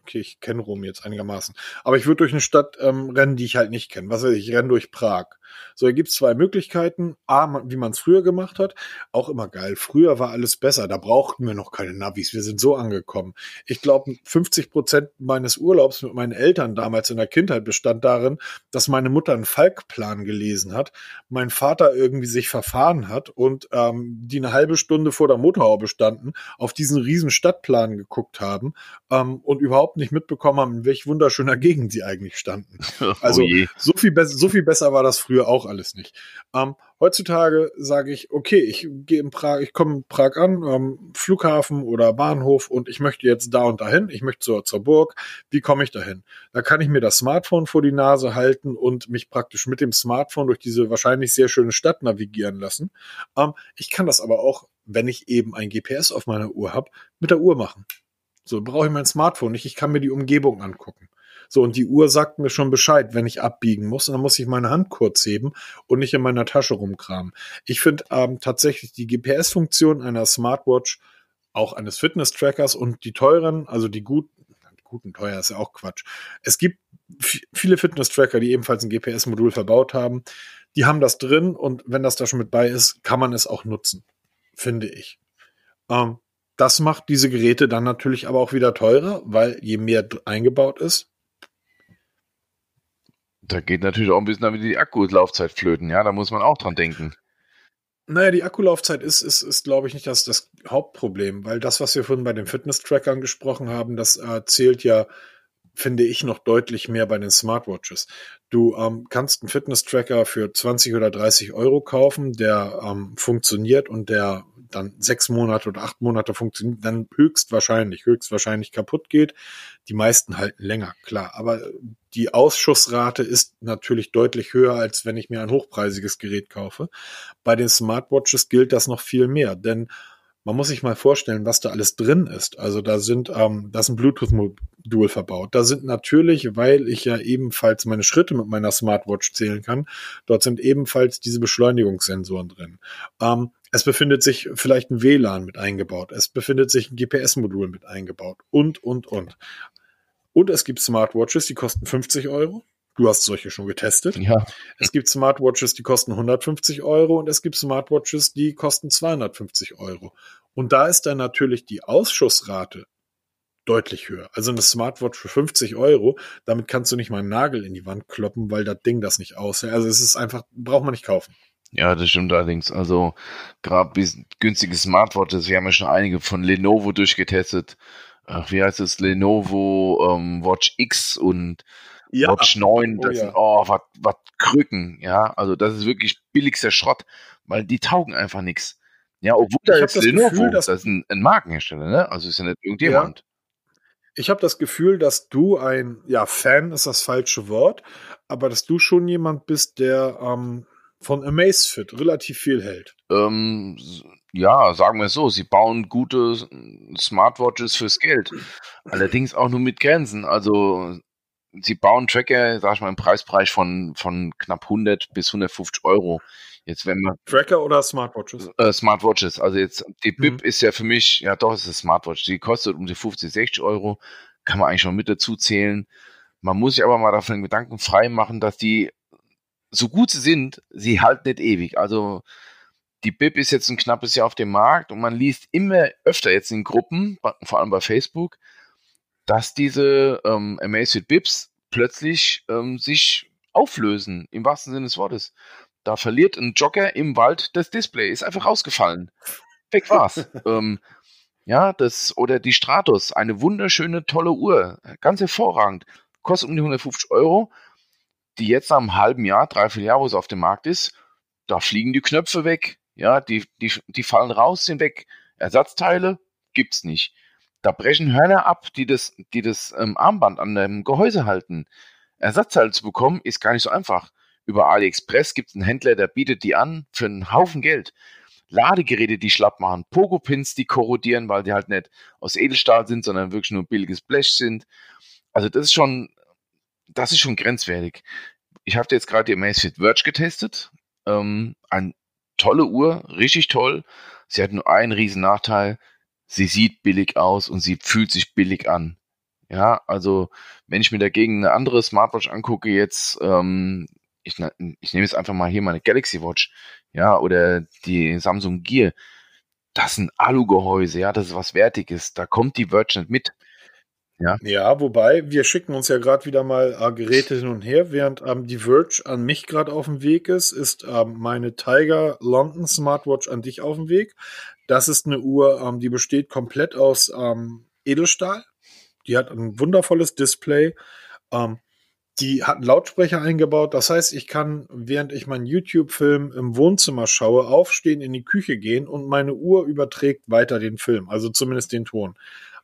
Okay, ich kenne Rom jetzt einigermaßen. Aber ich würde durch eine Stadt ähm, rennen, die ich halt nicht kenne. Was weiß ich, ich renne durch Prag. So, da gibt's zwei Möglichkeiten. A, wie man es früher gemacht hat. Auch immer geil. Früher war alles besser. Da brauchten wir noch keine Navis. Wir sind so angekommen. Ich glaube, 50 Prozent meines Urlaubs mit meinen Eltern damals in der Kindheit bestand darin, dass meine Mutter einen Falkplan gelesen hat, mein Vater irgendwie sich verfahren hat und ähm, die eine halbe Stunde vor der Motorhaube standen, auf diesen riesen Stadtplan geguckt haben ähm, und überhaupt nicht mitbekommen haben, in welch wunderschöner Gegend sie eigentlich standen. <laughs> Also oh so viel so viel besser war das früher auch alles nicht. Ähm, heutzutage sage ich, okay, ich gehe in Prag, ich komme in Prag an, ähm, Flughafen oder Bahnhof und ich möchte jetzt da und dahin, ich möchte zur, zur Burg. Wie komme ich dahin? Da kann ich mir das Smartphone vor die Nase halten und mich praktisch mit dem Smartphone durch diese wahrscheinlich sehr schöne Stadt navigieren lassen. Ähm, ich kann das aber auch, wenn ich eben ein GPS auf meiner Uhr habe, mit der Uhr machen. So brauche ich mein Smartphone nicht, ich kann mir die Umgebung angucken. So, und die Uhr sagt mir schon Bescheid, wenn ich abbiegen muss. Dann muss ich meine Hand kurz heben und nicht in meiner Tasche rumkramen. Ich finde ähm, tatsächlich die GPS-Funktion einer Smartwatch, auch eines Fitness-Trackers und die teuren, also die guten, guten teuer ist ja auch Quatsch. Es gibt viele Fitness-Tracker, die ebenfalls ein GPS-Modul verbaut haben. Die haben das drin und wenn das da schon mit bei ist, kann man es auch nutzen, finde ich. Ähm, das macht diese Geräte dann natürlich aber auch wieder teurer, weil je mehr eingebaut ist, da geht natürlich auch ein bisschen damit die Akkulaufzeit flöten, ja, da muss man auch dran denken. Naja, die Akkulaufzeit ist, ist, ist glaube ich, nicht das, das Hauptproblem, weil das, was wir vorhin bei den Fitness-Trackern gesprochen haben, das äh, zählt ja, finde ich, noch deutlich mehr bei den Smartwatches. Du ähm, kannst einen Fitness-Tracker für 20 oder 30 Euro kaufen, der ähm, funktioniert und der dann sechs Monate oder acht Monate funktioniert, dann höchstwahrscheinlich, höchstwahrscheinlich kaputt geht. Die meisten halten länger, klar. Aber die Ausschussrate ist natürlich deutlich höher, als wenn ich mir ein hochpreisiges Gerät kaufe. Bei den Smartwatches gilt das noch viel mehr, denn man muss sich mal vorstellen, was da alles drin ist. Also da sind, ähm, da ist ein Bluetooth-Modul verbaut. Da sind natürlich, weil ich ja ebenfalls meine Schritte mit meiner Smartwatch zählen kann, dort sind ebenfalls diese Beschleunigungssensoren drin. Ähm, es befindet sich vielleicht ein WLAN mit eingebaut. Es befindet sich ein GPS-Modul mit eingebaut. Und, und, und. Und es gibt Smartwatches, die kosten 50 Euro. Du hast solche schon getestet. Ja. Es gibt Smartwatches, die kosten 150 Euro und es gibt Smartwatches, die kosten 250 Euro. Und da ist dann natürlich die Ausschussrate deutlich höher. Also eine Smartwatch für 50 Euro, damit kannst du nicht mal einen Nagel in die Wand kloppen, weil das Ding das nicht aushält. Also es ist einfach, braucht man nicht kaufen. Ja, das stimmt allerdings. Also gerade günstige Smartwatches, wir haben ja schon einige von Lenovo durchgetestet. Ach, wie heißt es? Lenovo ähm, Watch X und ja. Watch 9. Das oh, ja. sind, oh, was, was Krücken, ja. Also das ist wirklich billigster Schrott, weil die taugen einfach nichts. Ja, obwohl da ist Lenovo, Gefühl, das ist ein, ein, Markenhersteller, ne? Also ist ja nicht irgendjemand. Ja. Ich habe das Gefühl, dass du ein, ja, Fan ist das falsche Wort, aber dass du schon jemand bist, der ähm, von Amazfit relativ viel hält. Ähm, ja, sagen wir es so, sie bauen gute Smartwatches fürs Geld. Allerdings auch nur mit Grenzen. Also sie bauen Tracker, sag ich mal, im Preisbereich von, von knapp 100 bis 150 Euro. Jetzt wenn man Tracker oder Smartwatches? Äh, Smartwatches. Also jetzt die BIP mhm. ist ja für mich, ja doch, es ist eine Smartwatch. Die kostet um die 50, 60 Euro. Kann man eigentlich schon mit dazu zählen. Man muss sich aber mal davon Gedanken frei machen, dass die so gut sie sind, sie halten nicht ewig. Also die BIP ist jetzt ein knappes Jahr auf dem Markt und man liest immer öfter jetzt in Gruppen, vor allem bei Facebook, dass diese ähm, Amazfit Bips plötzlich ähm, sich auflösen, im wahrsten Sinne des Wortes. Da verliert ein Jogger im Wald das Display, ist einfach rausgefallen. Weg war's. <laughs> ähm, ja, das, oder die Stratos, eine wunderschöne, tolle Uhr, ganz hervorragend, kostet um die 150 Euro, die jetzt nach einem halben Jahr, dreiviertel Jahr, wo sie auf dem Markt ist, da fliegen die Knöpfe weg, ja, die, die, die fallen raus, sind weg. Ersatzteile gibt's nicht. Da brechen Hörner ab, die das, die das ähm, Armband an dem Gehäuse halten. Ersatzteile zu bekommen, ist gar nicht so einfach. Über AliExpress gibt es einen Händler, der bietet die an für einen Haufen Geld. Ladegeräte, die schlapp machen, Pogo-Pins, die korrodieren, weil die halt nicht aus Edelstahl sind, sondern wirklich nur billiges Blech sind. Also das ist schon, das ist schon grenzwertig. Ich habe jetzt gerade die Amazfit Verge getestet. Ähm, eine tolle Uhr, richtig toll. Sie hat nur einen riesen Nachteil. Sie sieht billig aus und sie fühlt sich billig an. Ja, also wenn ich mir dagegen eine andere Smartwatch angucke, jetzt ähm, ich, ich nehme jetzt einfach mal hier meine Galaxy Watch, ja, oder die Samsung Gear. Das sind Alugehäuse, ja, das ist was Wertiges. Da kommt die nicht mit. Ja. ja, wobei wir schicken uns ja gerade wieder mal äh, Geräte hin und her, während ähm, die Verge an mich gerade auf dem Weg ist, ist ähm, meine Tiger London Smartwatch an dich auf dem Weg. Das ist eine Uhr, ähm, die besteht komplett aus ähm, Edelstahl. Die hat ein wundervolles Display. Ähm, die hat einen Lautsprecher eingebaut. Das heißt, ich kann, während ich meinen YouTube-Film im Wohnzimmer schaue, aufstehen, in die Küche gehen und meine Uhr überträgt weiter den Film, also zumindest den Ton.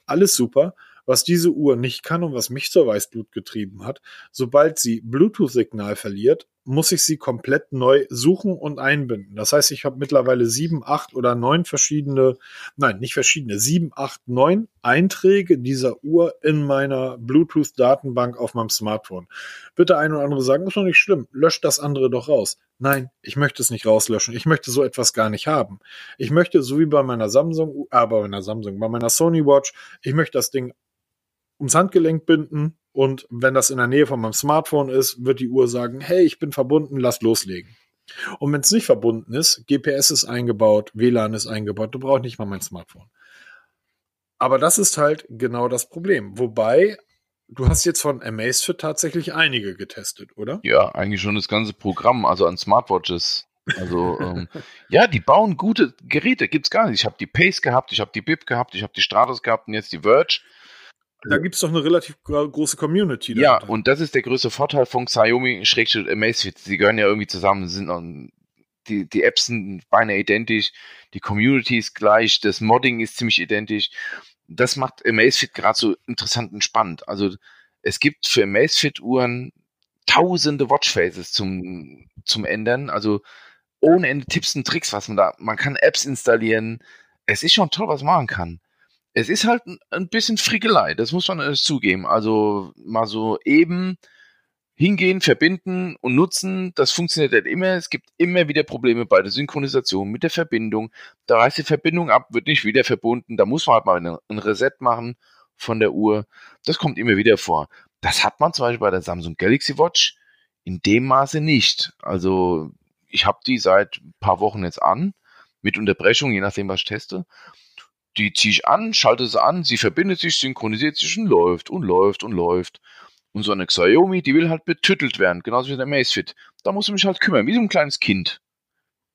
Alles super. Was diese Uhr nicht kann und was mich zur Weißblut getrieben hat, sobald sie Bluetooth-Signal verliert, muss ich sie komplett neu suchen und einbinden. Das heißt, ich habe mittlerweile sieben, acht oder neun verschiedene, nein, nicht verschiedene, sieben, acht, neun Einträge dieser Uhr in meiner Bluetooth-Datenbank auf meinem Smartphone. Bitte ein oder andere sagen, ist doch nicht schlimm, löscht das andere doch raus. Nein, ich möchte es nicht rauslöschen. Ich möchte so etwas gar nicht haben. Ich möchte, so wie bei meiner Samsung, äh, bei meiner Samsung, bei meiner Sony Watch, ich möchte das Ding ums Handgelenk binden und wenn das in der Nähe von meinem Smartphone ist, wird die Uhr sagen, hey, ich bin verbunden, lass loslegen. Und wenn es nicht verbunden ist, GPS ist eingebaut, WLAN ist eingebaut, du brauchst nicht mal mein Smartphone. Aber das ist halt genau das Problem. Wobei, du hast jetzt von Amazfit tatsächlich einige getestet, oder? Ja, eigentlich schon das ganze Programm, also an Smartwatches. Also ähm, <laughs> ja, die bauen gute Geräte, gibt's gar nicht. Ich habe die Pace gehabt, ich habe die Bip gehabt, ich habe die Stratos gehabt und jetzt die Verge. Da gibt es doch eine relativ große Community. Ja, dahinter. und das ist der größte Vorteil von Xiaomi Schrägstrich Amazfit. Sie gehören ja irgendwie zusammen, sind die, die Apps sind beinahe identisch, die Community ist gleich, das Modding ist ziemlich identisch. Das macht Amazfit gerade so interessant und spannend. Also es gibt für Amazfit-Uhren tausende Watchfaces zum, zum Ändern. Also ohne Ende Tipps und Tricks, was man da, man kann Apps installieren. Es ist schon toll, was man machen kann es ist halt ein, bisschen Frickelei, das muss man zugeben. Also mal so eben hingehen, verbinden und nutzen, das funktioniert halt immer. Es gibt immer wieder Probleme bei der Synchronisation mit der Verbindung. Da reißt die Verbindung ab, wird nicht wieder verbunden. Da muss man halt mal ein Reset machen von der Uhr. Das kommt immer wieder vor. Das hat man zum Beispiel bei der Samsung Galaxy Watch in dem Maße nicht. Also ich habe die seit ein paar Wochen jetzt an, mit Unterbrechung, je nachdem, was ich teste die ziehe ich an, schalte sie an, sie verbindet sich, synchronisiert sich und läuft und läuft und läuft. Und so eine Xiaomi, die will halt betüttelt werden, genauso wie der Macefit. Da muss ich mich halt kümmern, wie so ein kleines Kind.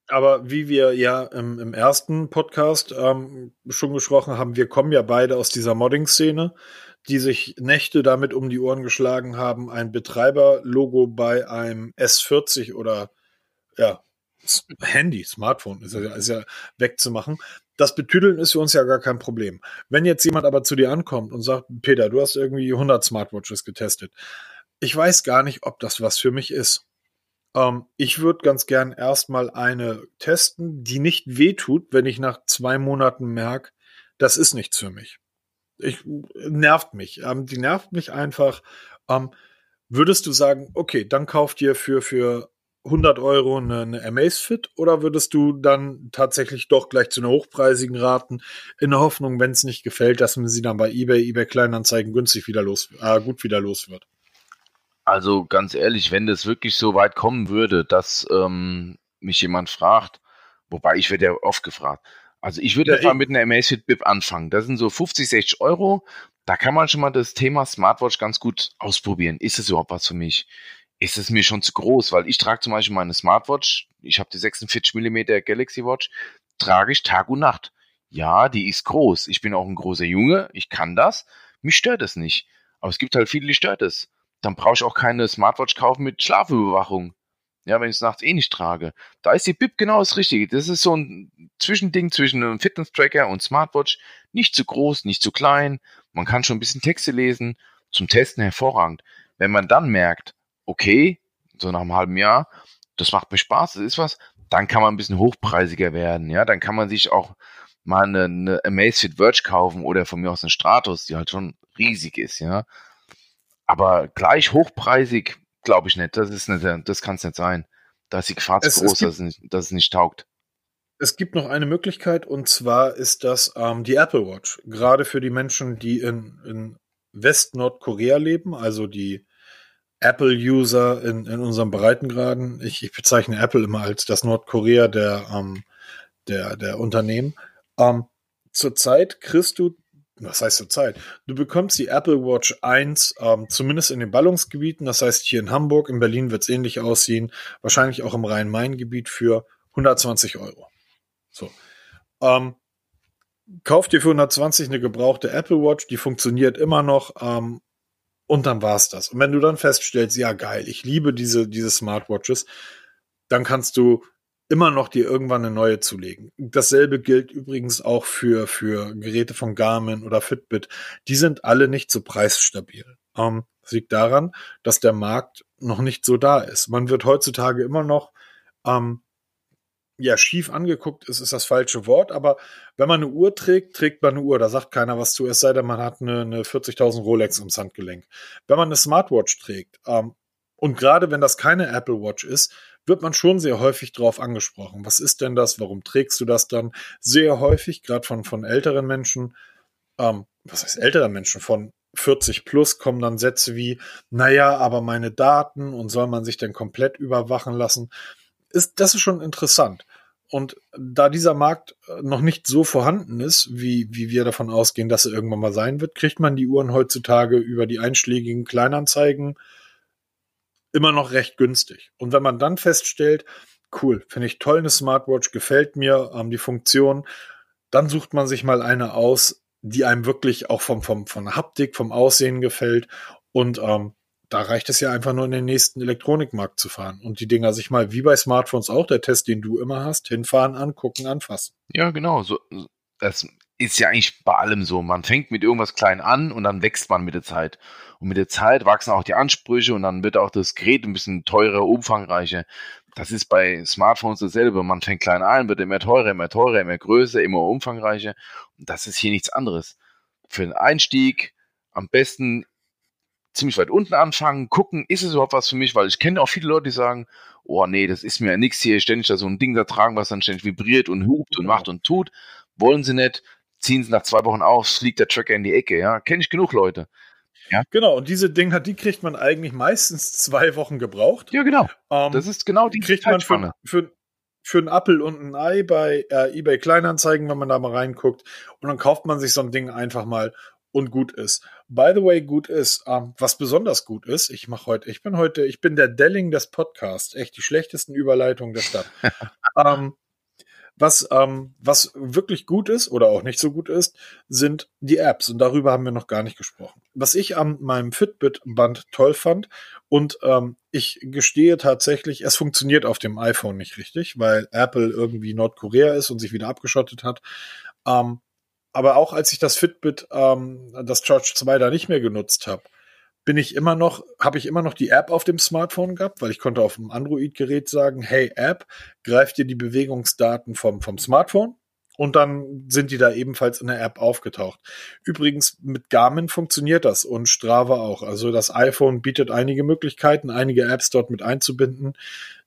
Aber wie wir ja im, im ersten Podcast ähm, schon gesprochen haben, wir kommen ja beide aus dieser Modding-Szene, die sich Nächte damit um die Ohren geschlagen haben, ein Betreiberlogo bei einem S40 oder ja, Handy, Smartphone ist ja, ist ja wegzumachen. Das Betüdeln ist für uns ja gar kein Problem. Wenn jetzt jemand aber zu dir ankommt und sagt, Peter, du hast irgendwie 100 Smartwatches getestet. Ich weiß gar nicht, ob das was für mich ist. Ähm, ich würde ganz gern erstmal eine testen, die nicht wehtut, wenn ich nach zwei Monaten merke, das ist nichts für mich. Ich, nervt mich. Ähm, die nervt mich einfach. Ähm, würdest du sagen, okay, dann kauf dir für, für 100 Euro eine, eine Amazfit oder würdest du dann tatsächlich doch gleich zu einer hochpreisigen raten, in der Hoffnung, wenn es nicht gefällt, dass man sie dann bei eBay, eBay Kleinanzeigen günstig wieder los, äh, gut wieder los wird? Also ganz ehrlich, wenn das wirklich so weit kommen würde, dass ähm, mich jemand fragt, wobei ich werde ja oft gefragt, also ich würde ja, einfach mit einer Amazfit Bip anfangen. Das sind so 50, 60 Euro. Da kann man schon mal das Thema Smartwatch ganz gut ausprobieren. Ist es überhaupt was für mich? Ist es mir schon zu groß, weil ich trage zum Beispiel meine Smartwatch, ich habe die 46 mm Galaxy Watch, trage ich Tag und Nacht. Ja, die ist groß. Ich bin auch ein großer Junge, ich kann das. Mich stört es nicht. Aber es gibt halt viele, die stört es. Dann brauche ich auch keine Smartwatch kaufen mit Schlafüberwachung. Ja, wenn ich es nachts eh nicht trage. Da ist die BIP genau das Richtige. Das ist so ein Zwischending zwischen einem Fitness-Tracker und Smartwatch. Nicht zu groß, nicht zu klein. Man kann schon ein bisschen Texte lesen. Zum Testen hervorragend. Wenn man dann merkt, okay, so nach einem halben Jahr, das macht mir Spaß, das ist was, dann kann man ein bisschen hochpreisiger werden, ja, dann kann man sich auch mal eine, eine Amazfit Verge kaufen oder von mir aus eine Stratus, die halt schon riesig ist, ja. Aber gleich hochpreisig, glaube ich nicht, das ist nicht, das kann es nicht sein. Da ist die Gefahr zu groß, dass, es nicht, dass es nicht taugt. Es gibt noch eine Möglichkeit und zwar ist das ähm, die Apple Watch. Gerade für die Menschen, die in, in West-Nordkorea leben, also die Apple-User in, in unserem Breitengraden. Ich, ich bezeichne Apple immer als das Nordkorea der, ähm, der, der Unternehmen. Ähm, zurzeit kriegst du, was heißt zurzeit? Du bekommst die Apple Watch 1, ähm, zumindest in den Ballungsgebieten, das heißt hier in Hamburg, in Berlin wird es ähnlich aussehen, wahrscheinlich auch im Rhein-Main-Gebiet für 120 Euro. So. Ähm, kauf dir für 120 eine gebrauchte Apple Watch, die funktioniert immer noch ähm, und dann war's das. Und wenn du dann feststellst, ja geil, ich liebe diese, diese Smartwatches, dann kannst du immer noch dir irgendwann eine neue zulegen. Dasselbe gilt übrigens auch für, für Geräte von Garmin oder Fitbit. Die sind alle nicht so preisstabil. Ähm, das liegt daran, dass der Markt noch nicht so da ist. Man wird heutzutage immer noch ähm, ja, schief angeguckt ist, ist das falsche Wort, aber wenn man eine Uhr trägt, trägt man eine Uhr, da sagt keiner was zu, es sei denn, man hat eine, eine 40.000 Rolex ums Handgelenk. Wenn man eine Smartwatch trägt, ähm, und gerade wenn das keine Apple Watch ist, wird man schon sehr häufig drauf angesprochen. Was ist denn das? Warum trägst du das dann? Sehr häufig, gerade von, von älteren Menschen, ähm, was heißt älteren Menschen, von 40 plus kommen dann Sätze wie, naja, aber meine Daten und soll man sich denn komplett überwachen lassen? Ist, das ist schon interessant. Und da dieser Markt äh, noch nicht so vorhanden ist, wie, wie wir davon ausgehen, dass er irgendwann mal sein wird, kriegt man die Uhren heutzutage über die einschlägigen Kleinanzeigen immer noch recht günstig. Und wenn man dann feststellt, cool, finde ich toll, eine Smartwatch, gefällt mir ähm, die Funktion, dann sucht man sich mal eine aus, die einem wirklich auch vom, vom, von Haptik, vom Aussehen gefällt und ähm, da reicht es ja einfach nur in den nächsten Elektronikmarkt zu fahren und die Dinger sich mal, wie bei Smartphones auch, der Test, den du immer hast, hinfahren, angucken, anfassen. Ja, genau. So, das ist ja eigentlich bei allem so. Man fängt mit irgendwas klein an und dann wächst man mit der Zeit. Und mit der Zeit wachsen auch die Ansprüche und dann wird auch das Gerät ein bisschen teurer, umfangreicher. Das ist bei Smartphones dasselbe. Man fängt klein an, wird immer teurer, immer teurer, immer größer, immer umfangreicher. Und das ist hier nichts anderes. Für den Einstieg am besten ziemlich weit unten anfangen, gucken, ist es überhaupt was für mich, weil ich kenne auch viele Leute, die sagen, oh nee, das ist mir ja nichts hier, ständig da so ein Ding da tragen, was dann ständig vibriert und hupt und macht und tut. Wollen sie nicht, ziehen sie nach zwei Wochen auf, fliegt der Tracker in die Ecke, ja. Kenne ich genug Leute. Ja. Genau, und diese Dinger, die kriegt man eigentlich meistens zwei Wochen gebraucht. Ja, genau. Ähm, das ist genau die kriegt man für, für, für einen Apple und ein Ei bei äh, eBay Kleinanzeigen, wenn man da mal reinguckt. Und dann kauft man sich so ein Ding einfach mal und gut ist. By the way, gut ist, ähm, was besonders gut ist, ich mache heute, ich bin heute, ich bin der Delling des Podcasts, echt die schlechtesten Überleitungen der Stadt. <laughs> ähm, was, ähm, was wirklich gut ist oder auch nicht so gut ist, sind die Apps. Und darüber haben wir noch gar nicht gesprochen. Was ich an meinem Fitbit-Band toll fand, und ähm, ich gestehe tatsächlich, es funktioniert auf dem iPhone nicht richtig, weil Apple irgendwie Nordkorea ist und sich wieder abgeschottet hat. Ähm, aber auch als ich das Fitbit, ähm, das Charge 2 da nicht mehr genutzt habe, bin ich immer noch, habe ich immer noch die App auf dem Smartphone gehabt, weil ich konnte auf dem Android-Gerät sagen, hey App, greift dir die Bewegungsdaten vom, vom Smartphone und dann sind die da ebenfalls in der App aufgetaucht. Übrigens, mit Garmin funktioniert das und Strava auch. Also das iPhone bietet einige Möglichkeiten, einige Apps dort mit einzubinden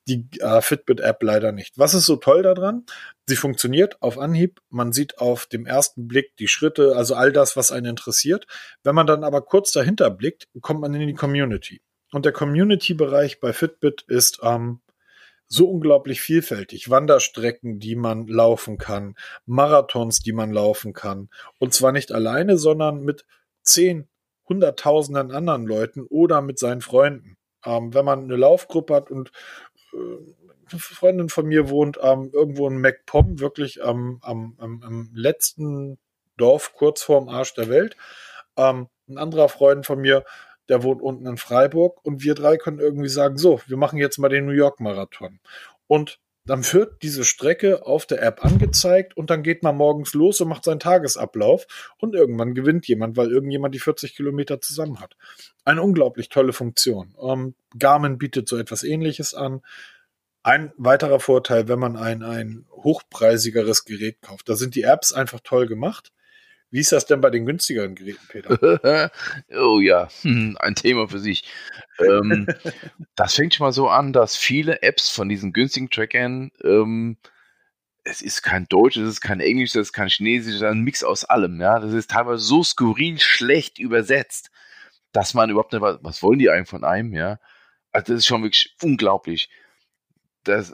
die äh, Fitbit-App leider nicht. Was ist so toll daran? Sie funktioniert auf Anhieb. Man sieht auf dem ersten Blick die Schritte, also all das, was einen interessiert. Wenn man dann aber kurz dahinter blickt, kommt man in die Community. Und der Community-Bereich bei Fitbit ist ähm, so unglaublich vielfältig. Wanderstrecken, die man laufen kann, Marathons, die man laufen kann. Und zwar nicht alleine, sondern mit zehn, hunderttausenden anderen Leuten oder mit seinen Freunden. Ähm, wenn man eine Laufgruppe hat und eine Freundin von mir wohnt ähm, irgendwo in MacPom, wirklich am, am, am, am letzten Dorf kurz vorm Arsch der Welt. Ähm, ein anderer Freund von mir, der wohnt unten in Freiburg und wir drei können irgendwie sagen, so, wir machen jetzt mal den New York Marathon. Und dann wird diese Strecke auf der App angezeigt und dann geht man morgens los und macht seinen Tagesablauf und irgendwann gewinnt jemand, weil irgendjemand die 40 Kilometer zusammen hat. Eine unglaublich tolle Funktion. Ähm, Garmin bietet so etwas ähnliches an. Ein weiterer Vorteil, wenn man ein, ein hochpreisigeres Gerät kauft, da sind die Apps einfach toll gemacht. Wie ist das denn bei den günstigeren Geräten, Peter? <laughs> oh ja, hm, ein Thema für sich. Ähm, <laughs> das fängt schon mal so an, dass viele Apps von diesen günstigen Trackern, ähm, es ist kein Deutsch, es ist kein Englisch, es ist kein Chinesisch, es ist ein Mix aus allem. Ja, das ist teilweise so skurril schlecht übersetzt, dass man überhaupt nicht, was, was wollen die eigentlich von einem? Ja, also das ist schon wirklich unglaublich. Das,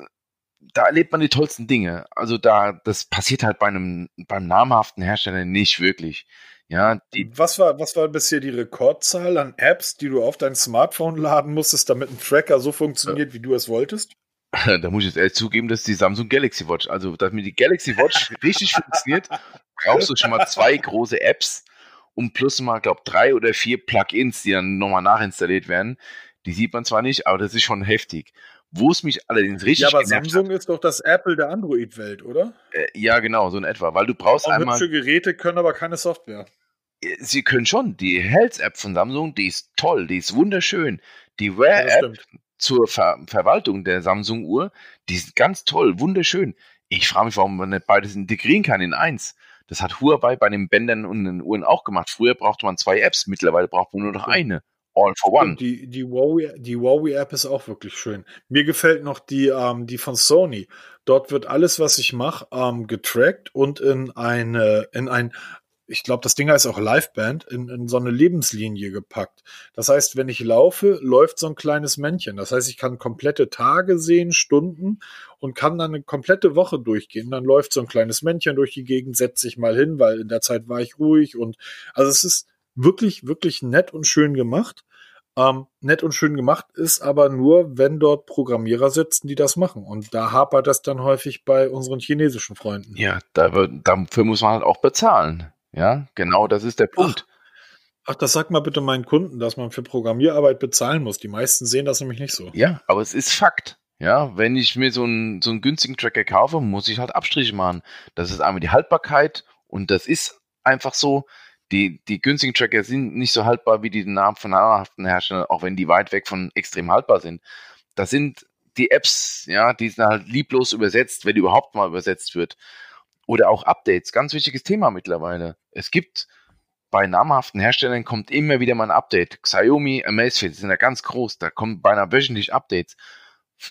da erlebt man die tollsten Dinge. Also da, das passiert halt bei einem, beim namhaften Hersteller nicht wirklich. Ja, was war, was war bisher die Rekordzahl an Apps, die du auf dein Smartphone laden musstest, damit ein Tracker so funktioniert, wie du es wolltest? <laughs> Da muss ich jetzt ehrlich zugeben, dass die Samsung Galaxy Watch, also damit die Galaxy Watch <laughs> richtig funktioniert, brauchst du schon mal zwei große Apps und plus mal, glaube drei oder vier Plugins, die dann nochmal nachinstalliert werden. Die sieht man zwar nicht, aber das ist schon heftig. Wo es mich allerdings richtig. Ja, aber Samsung hat, ist doch das Apple der Android-Welt, oder? Äh, ja, genau, so in etwa. Weil du brauchst Auch einmal. Hübsche Geräte können aber keine Software. Äh, sie können schon. Die Health-App von Samsung, die ist toll, die ist wunderschön. Die Wear-App ja, zur Ver Verwaltung der Samsung-Uhr, die ist ganz toll, wunderschön. Ich frage mich, warum man nicht beides integrieren kann in eins. Das hat Huawei bei den Bändern und den Uhren auch gemacht. Früher brauchte man zwei Apps, mittlerweile braucht man nur noch eine. All for One. Die, die Huawei, die Huawei App ist auch wirklich schön. Mir gefällt noch die, ähm, die von Sony. Dort wird alles, was ich mache, ähm, getrackt und in eine, in ein, ich glaube, das Ding heißt auch Liveband, in, in so eine Lebenslinie gepackt. Das heißt, wenn ich laufe, läuft so ein kleines Männchen. Das heißt, ich kann komplette Tage sehen, Stunden und kann dann eine komplette Woche durchgehen. Dann läuft so ein kleines Männchen durch die Gegend, setzt sich mal hin, weil in der Zeit war ich ruhig und also es ist wirklich, wirklich nett und schön gemacht. Ähm, nett und schön gemacht ist aber nur, wenn dort Programmierer sitzen, die das machen. Und da hapert das dann häufig bei unseren chinesischen Freunden. Ja, da wird, dafür muss man halt auch bezahlen. Ja, genau, das ist der Punkt. Ach, ach, das sag mal bitte meinen Kunden, dass man für Programmierarbeit bezahlen muss. Die meisten sehen das nämlich nicht so. Ja, aber es ist Fakt. Ja, wenn ich mir so einen, so einen günstigen Tracker kaufe, muss ich halt Abstriche machen. Das ist einmal die Haltbarkeit und das ist einfach so, die, die günstigen Tracker sind nicht so haltbar wie die Namen von namhaften Herstellern, auch wenn die weit weg von extrem haltbar sind. Das sind die Apps, ja, die sind halt lieblos übersetzt, wenn die überhaupt mal übersetzt wird. Oder auch Updates, ganz wichtiges Thema mittlerweile. Es gibt bei namhaften Herstellern kommt immer wieder mal ein Update. Xiaomi, Amazfit sind ja ganz groß, da kommen beinahe wöchentlich Updates.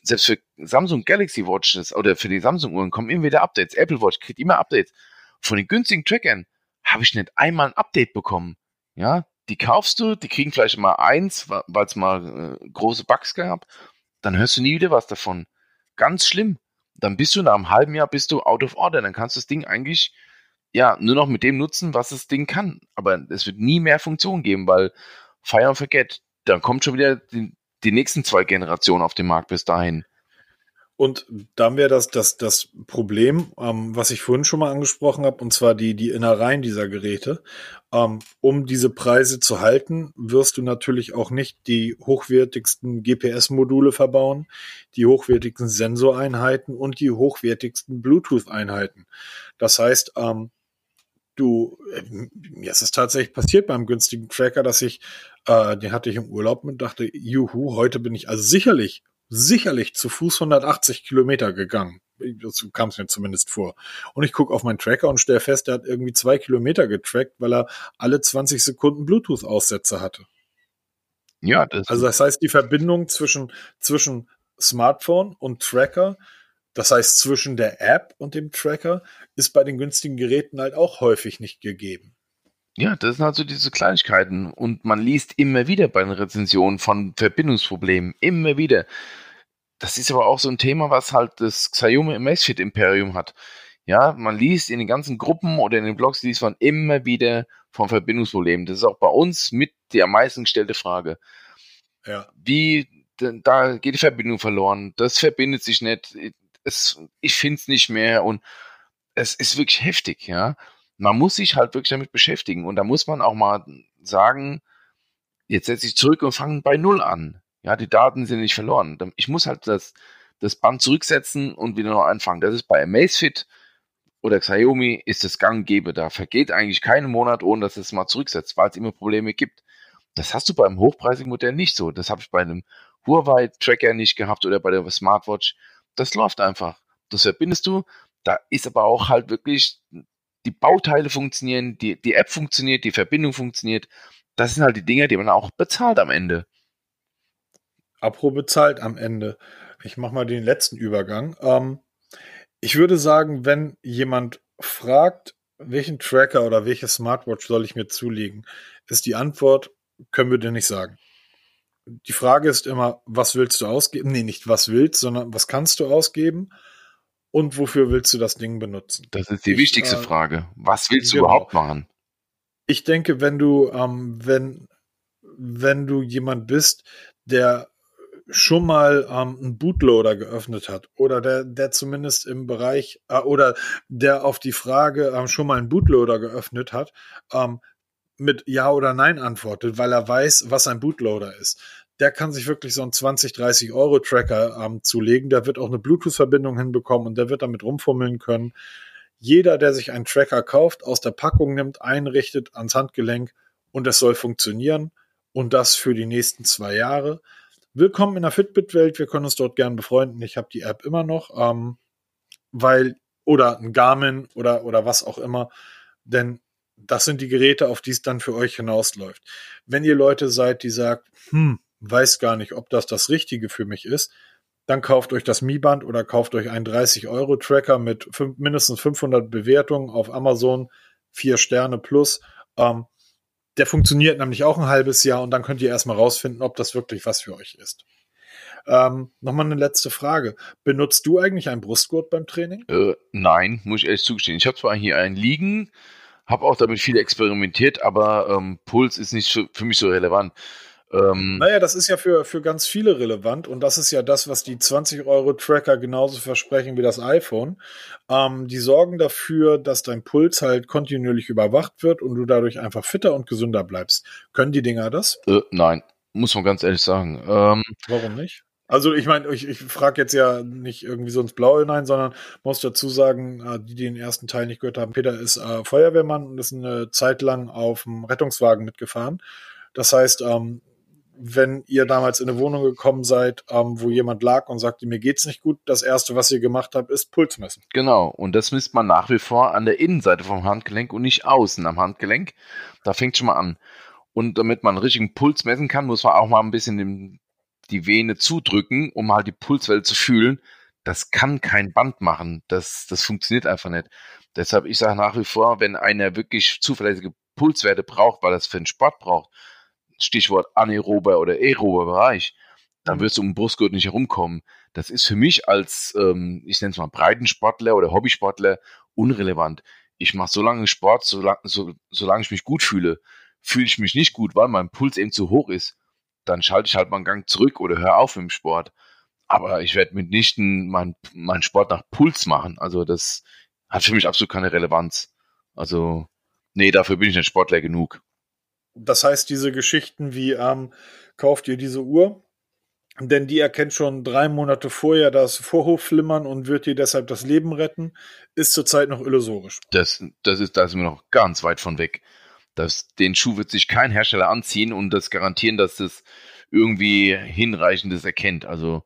Selbst für Samsung Galaxy Watches oder für die Samsung Uhren kommen immer wieder Updates. Apple Watch kriegt immer Updates. Von den günstigen Trackern habe ich nicht einmal ein Update bekommen. Ja, die kaufst du, die kriegen vielleicht mal eins, weil es mal äh, große Bugs gab. Dann hörst du nie wieder was davon. Ganz schlimm. dann bist du nach einem halben Jahr bist du out of order. Dann kannst du das Ding eigentlich ja nur noch mit dem nutzen, was das Ding kann. Aber es wird nie mehr Funktion geben, weil Fire and Forget, dann kommt schon wieder die, die nächsten zwei Generationen auf den Markt bis dahin. Und dann wäre das, das das Problem, ähm, was ich vorhin schon mal angesprochen habe, und zwar die, die Innereien dieser Geräte. Ähm, um diese Preise zu halten, wirst du natürlich auch nicht die hochwertigsten GPS-Module verbauen, die hochwertigsten Sensoreinheiten und die hochwertigsten Bluetooth-Einheiten. Das heißt, ähm, du, äh, mir ist es tatsächlich passiert beim günstigen Tracker, dass ich, äh, den hatte ich im Urlaub und dachte, juhu, heute bin ich also sicherlich sicherlich zu Fuß 180 Kilometer gegangen. So kam es mir zumindest vor. Und ich gucke auf meinen Tracker und stelle fest, er hat irgendwie zwei Kilometer getrackt, weil er alle 20 Sekunden Bluetooth-Aussätze hatte. Ja, das also das heißt, die Verbindung zwischen, zwischen Smartphone und Tracker, das heißt zwischen der App und dem Tracker, ist bei den günstigen Geräten halt auch häufig nicht gegeben. Ja, das sind halt so diese Kleinigkeiten. Und man liest immer wieder bei den Rezensionen von Verbindungsproblemen. Immer wieder. Das ist aber auch so ein Thema, was halt das Xiaomi Amazfit Imperium hat. Ja, man liest in den ganzen Gruppen oder in den Blogs, liest man immer wieder von Verbindungsproblemen. Das ist auch bei uns mit die am meisten gestellte Frage. Ja. Wie, da geht die Verbindung verloren. Das verbindet sich nicht. Es, ich finde es nicht mehr und es ist wirklich heftig, ja man muss sich halt wirklich damit beschäftigen und da muss man auch mal sagen, jetzt setze ich zurück und fange bei Null an. Ja, die Daten sind nicht verloren. Ich muss halt das, das Band zurücksetzen und wieder noch anfangen. Das ist bei Amazfit oder Xiaomi ist das gang gäbe. Da vergeht eigentlich keinen Monat, ohne dass es mal zurücksetzt, weil es immer Probleme gibt. Das hast du beim hochpreisigen Modell nicht so. Das habe ich bei einem Huawei-Tracker nicht gehabt oder bei der Smartwatch. Das läuft einfach. Das verbindest du. Da ist aber auch halt wirklich die Bauteile funktionieren, die, die App funktioniert, die Verbindung funktioniert. Das sind halt die Dinge, die man auch bezahlt am Ende. Apro bezahlt am Ende. Ich mache mal den letzten Übergang. Ähm, ich würde sagen, wenn jemand fragt, welchen Tracker oder welche Smartwatch soll ich mir zulegen, ist die Antwort, können wir dir nicht sagen. Die Frage ist immer, was willst du ausgeben? Nee, nicht was willst, sondern was kannst du ausgeben? Und wofür willst du das Ding benutzen? Das ist die ich, wichtigste äh, Frage. Was willst genau. du überhaupt machen? Ich denke, wenn du, ähm, wenn, wenn du jemand bist, der schon mal ähm, einen Bootloader geöffnet hat oder der, der zumindest im Bereich äh, oder der auf die Frage ähm, schon mal einen Bootloader geöffnet hat, ähm, mit Ja oder Nein antwortet, weil er weiß, was ein Bootloader ist der kann sich wirklich so einen 20, 30 Euro Tracker ähm, zulegen. Der wird auch eine Bluetooth-Verbindung hinbekommen und der wird damit rumfummeln können. Jeder, der sich einen Tracker kauft, aus der Packung nimmt, einrichtet ans Handgelenk und es soll funktionieren und das für die nächsten zwei Jahre. Willkommen in der Fitbit-Welt. Wir können uns dort gern befreunden. Ich habe die App immer noch, ähm, weil oder ein Garmin oder oder was auch immer, denn das sind die Geräte, auf die es dann für euch hinausläuft. Wenn ihr Leute seid, die sagt, hm, weiß gar nicht, ob das das Richtige für mich ist, dann kauft euch das Mi-Band oder kauft euch einen 30-Euro-Tracker mit fünf, mindestens 500 Bewertungen auf Amazon, vier Sterne plus. Ähm, der funktioniert nämlich auch ein halbes Jahr und dann könnt ihr erstmal rausfinden, ob das wirklich was für euch ist. Ähm, Nochmal eine letzte Frage. Benutzt du eigentlich einen Brustgurt beim Training? Äh, nein, muss ich ehrlich zugestehen. Ich habe zwar hier einen liegen, habe auch damit viel experimentiert, aber ähm, Puls ist nicht für mich so relevant. Ähm, naja, das ist ja für, für ganz viele relevant und das ist ja das, was die 20-Euro-Tracker genauso versprechen wie das iPhone. Ähm, die sorgen dafür, dass dein Puls halt kontinuierlich überwacht wird und du dadurch einfach fitter und gesünder bleibst. Können die Dinger das? Äh, nein, muss man ganz ehrlich sagen. Ähm, Warum nicht? Also ich meine, ich, ich frage jetzt ja nicht irgendwie so ins Blaue hinein, sondern muss dazu sagen, äh, die, die den ersten Teil nicht gehört haben, Peter ist äh, Feuerwehrmann und ist eine Zeit lang auf dem Rettungswagen mitgefahren. Das heißt, ähm, wenn ihr damals in eine Wohnung gekommen seid, ähm, wo jemand lag und sagte, mir geht's nicht gut, das erste, was ihr gemacht habt, ist Puls messen. Genau, und das misst man nach wie vor an der Innenseite vom Handgelenk und nicht außen am Handgelenk. Da fängt schon mal an. Und damit man einen richtigen Puls messen kann, muss man auch mal ein bisschen den, die Vene zudrücken, um halt die Pulswelle zu fühlen. Das kann kein Band machen. Das, das funktioniert einfach nicht. Deshalb, ich sage nach wie vor, wenn einer wirklich zuverlässige Pulswerte braucht, weil er es für den Sport braucht, Stichwort anaerober oder aerober Bereich, dann mhm. wirst du um Brustgurt nicht herumkommen. Das ist für mich als, ähm, ich nenne es mal Breitensportler oder Hobbysportler unrelevant. Ich mache so lange Sport, solange, so, solange ich mich gut fühle. Fühle ich mich nicht gut, weil mein Puls eben zu hoch ist, dann schalte ich halt mal einen Gang zurück oder höre auf im Sport. Aber ich werde mitnichten meinen mein Sport nach Puls machen. Also das hat für mich absolut keine Relevanz. Also, nee, dafür bin ich nicht Sportler genug. Das heißt, diese Geschichten wie, ähm, kauft ihr diese Uhr, denn die erkennt schon drei Monate vorher das Vorhofflimmern und wird dir deshalb das Leben retten, ist zurzeit noch illusorisch. Das, das ist, da sind wir noch ganz weit von weg. Das, den Schuh wird sich kein Hersteller anziehen und das garantieren, dass das irgendwie hinreichendes erkennt. Also,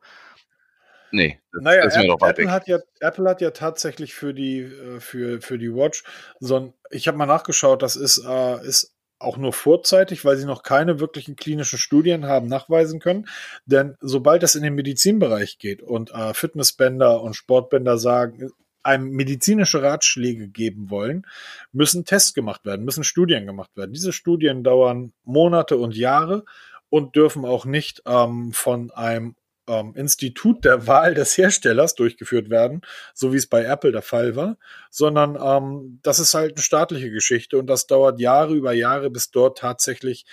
nee, das, naja, das Apple weg. Hat ja, Apple hat ja tatsächlich für die, äh, für, für die Watch so ein, ich habe mal nachgeschaut, das ist, äh, ist auch nur vorzeitig, weil sie noch keine wirklichen klinischen Studien haben nachweisen können. Denn sobald es in den Medizinbereich geht und äh, Fitnessbänder und Sportbänder sagen, einem medizinische Ratschläge geben wollen, müssen Tests gemacht werden, müssen Studien gemacht werden. Diese Studien dauern Monate und Jahre und dürfen auch nicht ähm, von einem ähm, Institut der Wahl des Herstellers durchgeführt werden, so wie es bei Apple der Fall war, sondern ähm, das ist halt eine staatliche Geschichte und das dauert Jahre über Jahre, bis dort tatsächlich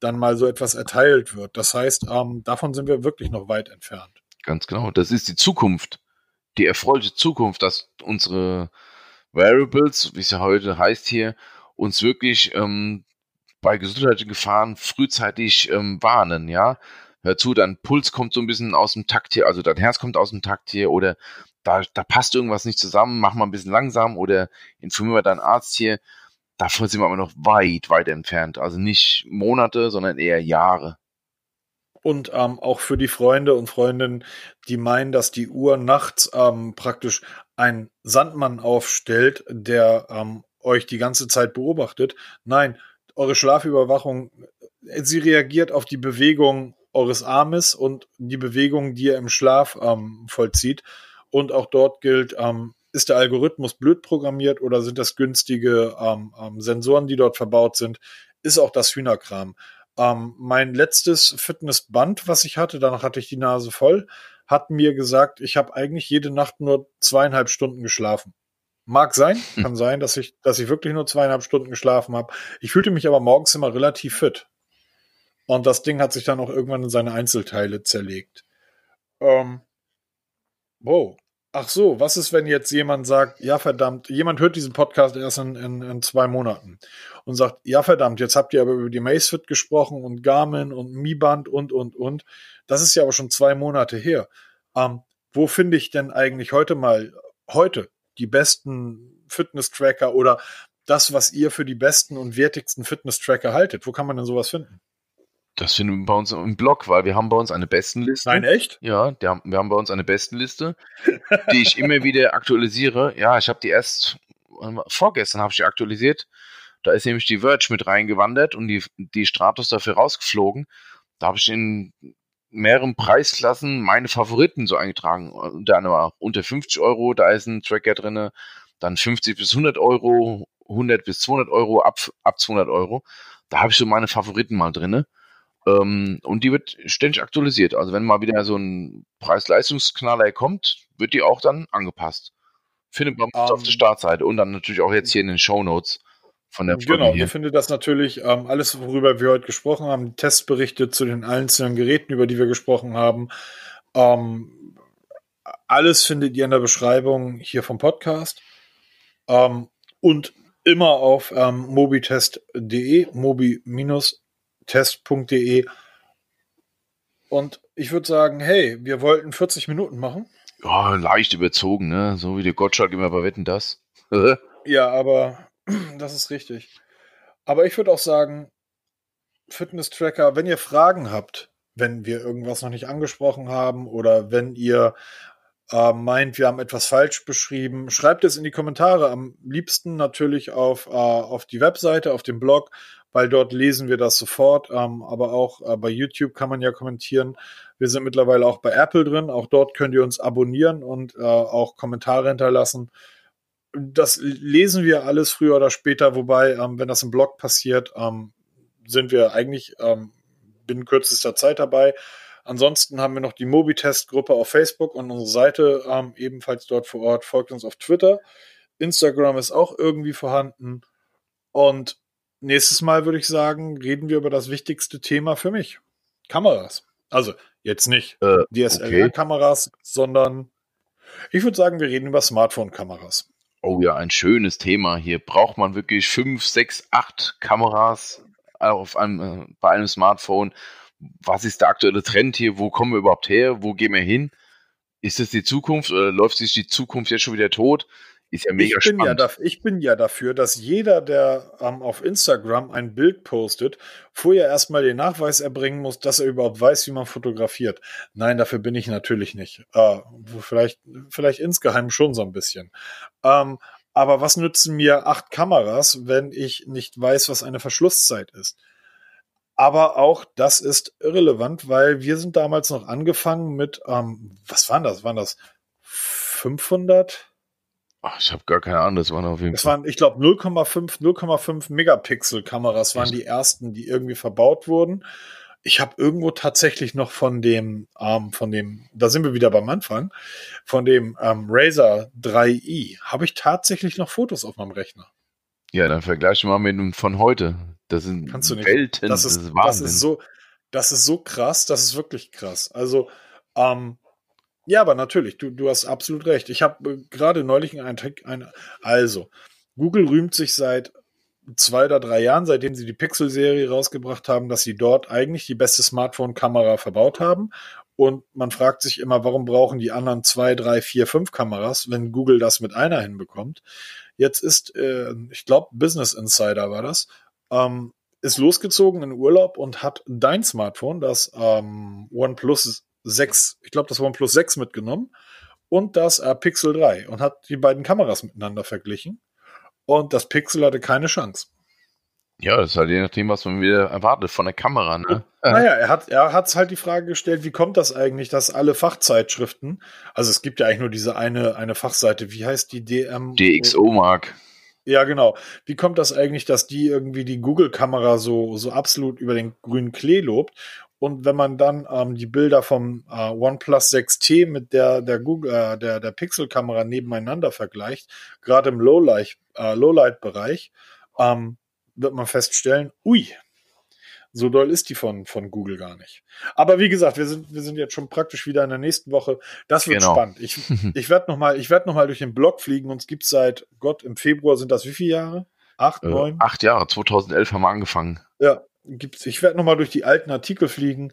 dann mal so etwas erteilt wird. Das heißt, ähm, davon sind wir wirklich noch weit entfernt. Ganz genau. Das ist die Zukunft, die erfreuliche Zukunft, dass unsere Variables, wie es ja heute heißt hier, uns wirklich ähm, bei gesundheitlichen Gefahren frühzeitig ähm, warnen, ja hör zu, dein Puls kommt so ein bisschen aus dem Takt hier, also dein Herz kommt aus dem Takt hier oder da, da passt irgendwas nicht zusammen, mach mal ein bisschen langsam oder informiere deinen Arzt hier. Davon sind wir aber noch weit, weit entfernt. Also nicht Monate, sondern eher Jahre. Und ähm, auch für die Freunde und Freundinnen, die meinen, dass die Uhr nachts ähm, praktisch ein Sandmann aufstellt, der ähm, euch die ganze Zeit beobachtet. Nein, eure Schlafüberwachung, sie reagiert auf die Bewegung eures Armes und die Bewegung, die ihr im Schlaf ähm, vollzieht. Und auch dort gilt, ähm, ist der Algorithmus blöd programmiert oder sind das günstige ähm, ähm, Sensoren, die dort verbaut sind? Ist auch das Hühnerkram. Ähm, mein letztes Fitnessband, was ich hatte, danach hatte ich die Nase voll, hat mir gesagt, ich habe eigentlich jede Nacht nur zweieinhalb Stunden geschlafen. Mag sein, hm. kann sein, dass ich, dass ich wirklich nur zweieinhalb Stunden geschlafen habe. Ich fühlte mich aber morgens immer relativ fit. Und das Ding hat sich dann auch irgendwann in seine Einzelteile zerlegt. Ähm, wow. Ach so, was ist, wenn jetzt jemand sagt, ja verdammt, jemand hört diesen Podcast erst in, in, in zwei Monaten und sagt, ja verdammt, jetzt habt ihr aber über die Macefit gesprochen und Garmin und Mi Band und, und, und. Das ist ja aber schon zwei Monate her. Ähm, wo finde ich denn eigentlich heute mal, heute, die besten Fitness-Tracker oder das, was ihr für die besten und wertigsten Fitness-Tracker haltet? Wo kann man denn sowas finden? Das finden wir bei uns im Blog, weil wir haben bei uns eine Bestenliste. Nein, echt? Ja, haben, wir haben bei uns eine Bestenliste, die ich immer wieder aktualisiere. Ja, ich habe die erst vorgestern habe ich die aktualisiert. Da ist nämlich die Verge mit reingewandert und die, die Stratos dafür rausgeflogen. Da habe ich in mehreren Preisklassen meine Favoriten so eingetragen. Unter anderem unter 50 Euro, da ist ein Tracker drin, dann 50 bis 100 Euro, 100 bis 200 Euro, ab, ab 200 Euro. Da habe ich so meine Favoriten mal drin. Ähm, und die wird ständig aktualisiert. Also wenn mal wieder so ein Preis-Leistungsknaller kommt, wird die auch dann angepasst. Findet man um, auf der ähm. Startseite und dann natürlich auch jetzt hier in den Show Notes von der Folge Genau, hier. ihr findet das natürlich ähm, alles, worüber wir heute gesprochen haben, Testberichte zu den einzelnen Geräten, über die wir gesprochen haben. Ähm, alles findet ihr in der Beschreibung hier vom Podcast. Ähm, und immer auf ähm, mobitest.de, mobi- test.de. Und ich würde sagen, hey, wir wollten 40 Minuten machen. Ja, leicht überzogen, ne? So wie der Gottschalk immer bei Wetten das. <laughs> ja, aber <clears throat> das ist richtig. Aber ich würde auch sagen, Fitness-Tracker, wenn ihr Fragen habt, wenn wir irgendwas noch nicht angesprochen haben oder wenn ihr äh, meint, wir haben etwas falsch beschrieben, schreibt es in die Kommentare. Am liebsten natürlich auf, äh, auf die Webseite, auf dem Blog, weil dort lesen wir das sofort. Ähm, aber auch äh, bei YouTube kann man ja kommentieren. Wir sind mittlerweile auch bei Apple drin. Auch dort könnt ihr uns abonnieren und äh, auch Kommentare hinterlassen. Das lesen wir alles früher oder später, wobei, ähm, wenn das im Blog passiert, ähm, sind wir eigentlich ähm, binnen kürzester Zeit dabei. Ansonsten haben wir noch die Mobitest-Gruppe auf Facebook und unsere Seite ähm, ebenfalls dort vor Ort. Folgt uns auf Twitter. Instagram ist auch irgendwie vorhanden. Und nächstes Mal würde ich sagen, reden wir über das wichtigste Thema für mich. Kameras. Also jetzt nicht äh, DSLR-Kameras, okay. sondern ich würde sagen, wir reden über Smartphone-Kameras. Oh ja, ein schönes Thema. Hier braucht man wirklich fünf, sechs, acht Kameras auf einem, äh, bei einem Smartphone was ist der aktuelle Trend hier, wo kommen wir überhaupt her, wo gehen wir hin? Ist es die Zukunft oder läuft sich die Zukunft jetzt schon wieder tot? Ist ja mega ich bin spannend. Ja da, ich bin ja dafür, dass jeder, der ähm, auf Instagram ein Bild postet, vorher erstmal den Nachweis erbringen muss, dass er überhaupt weiß, wie man fotografiert. Nein, dafür bin ich natürlich nicht. Äh, vielleicht, vielleicht insgeheim schon so ein bisschen. Ähm, aber was nützen mir acht Kameras, wenn ich nicht weiß, was eine Verschlusszeit ist? Aber auch das ist irrelevant, weil wir sind damals noch angefangen mit, ähm, was waren das? Waren das 500? Ach, ich habe gar keine Ahnung, das waren auf jeden das Fall. Waren, ich glaube, 0,5 0,5 Megapixel Kameras waren die ersten, die irgendwie verbaut wurden. Ich habe irgendwo tatsächlich noch von dem, ähm, von dem, da sind wir wieder beim Anfang, von dem ähm, Razer 3i, habe ich tatsächlich noch Fotos auf meinem Rechner. Ja, dann vergleiche mal mit dem von heute. Das sind Kannst du nicht. Welten. Das ist, das ist, das ist so, das ist so krass, das ist wirklich krass. Also, ähm, ja, aber natürlich, du, du hast absolut recht. Ich habe äh, gerade neulich einen ein, also, Google rühmt sich seit zwei oder drei Jahren, seitdem sie die Pixel-Serie rausgebracht haben, dass sie dort eigentlich die beste Smartphone-Kamera verbaut haben. Und man fragt sich immer, warum brauchen die anderen zwei, drei, vier, fünf Kameras, wenn Google das mit einer hinbekommt. Jetzt ist, äh, ich glaube, Business Insider war das, ähm, ist losgezogen in Urlaub und hat dein Smartphone, das ähm, OnePlus 6, ich glaube, das OnePlus 6 mitgenommen und das äh, Pixel 3 und hat die beiden Kameras miteinander verglichen. Und das Pixel hatte keine Chance. Ja, das ist halt je nachdem, was man wieder erwartet von der Kamera. Ne? Naja, er hat er hat's halt die Frage gestellt, wie kommt das eigentlich, dass alle Fachzeitschriften, also es gibt ja eigentlich nur diese eine, eine Fachseite, wie heißt die DM? DxO Mark. Ja, genau. Wie kommt das eigentlich, dass die irgendwie die Google-Kamera so, so absolut über den grünen Klee lobt? Und wenn man dann ähm, die Bilder vom äh, OnePlus 6T mit der, der Google, äh, der, der Pixel-Kamera nebeneinander vergleicht, gerade im Lowlight, äh, Lowlight-Bereich, ähm, wird man feststellen, ui, so doll ist die von, von Google gar nicht. Aber wie gesagt, wir sind, wir sind jetzt schon praktisch wieder in der nächsten Woche. Das wird genau. spannend. Ich, <laughs> ich werde nochmal, ich werde noch mal durch den Blog fliegen. Uns gibt seit Gott im Februar sind das wie viele Jahre? Acht, äh, neun? Acht Jahre. 2011 haben wir angefangen. Ja, gibt's. Ich werde nochmal durch die alten Artikel fliegen,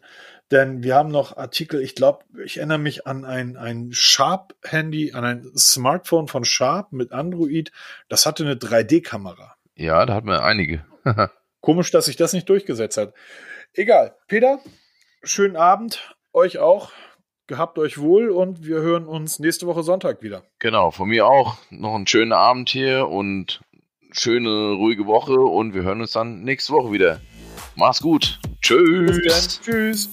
denn wir haben noch Artikel. Ich glaube, ich erinnere mich an ein, ein Sharp-Handy, an ein Smartphone von Sharp mit Android. Das hatte eine 3D-Kamera. Ja, da hatten wir einige. <laughs> Komisch, dass sich das nicht durchgesetzt hat. Egal. Peter, schönen Abend. Euch auch. Gehabt euch wohl und wir hören uns nächste Woche Sonntag wieder. Genau, von mir auch noch einen schönen Abend hier und schöne, ruhige Woche und wir hören uns dann nächste Woche wieder. Mach's gut. Tschüss. Tschüss.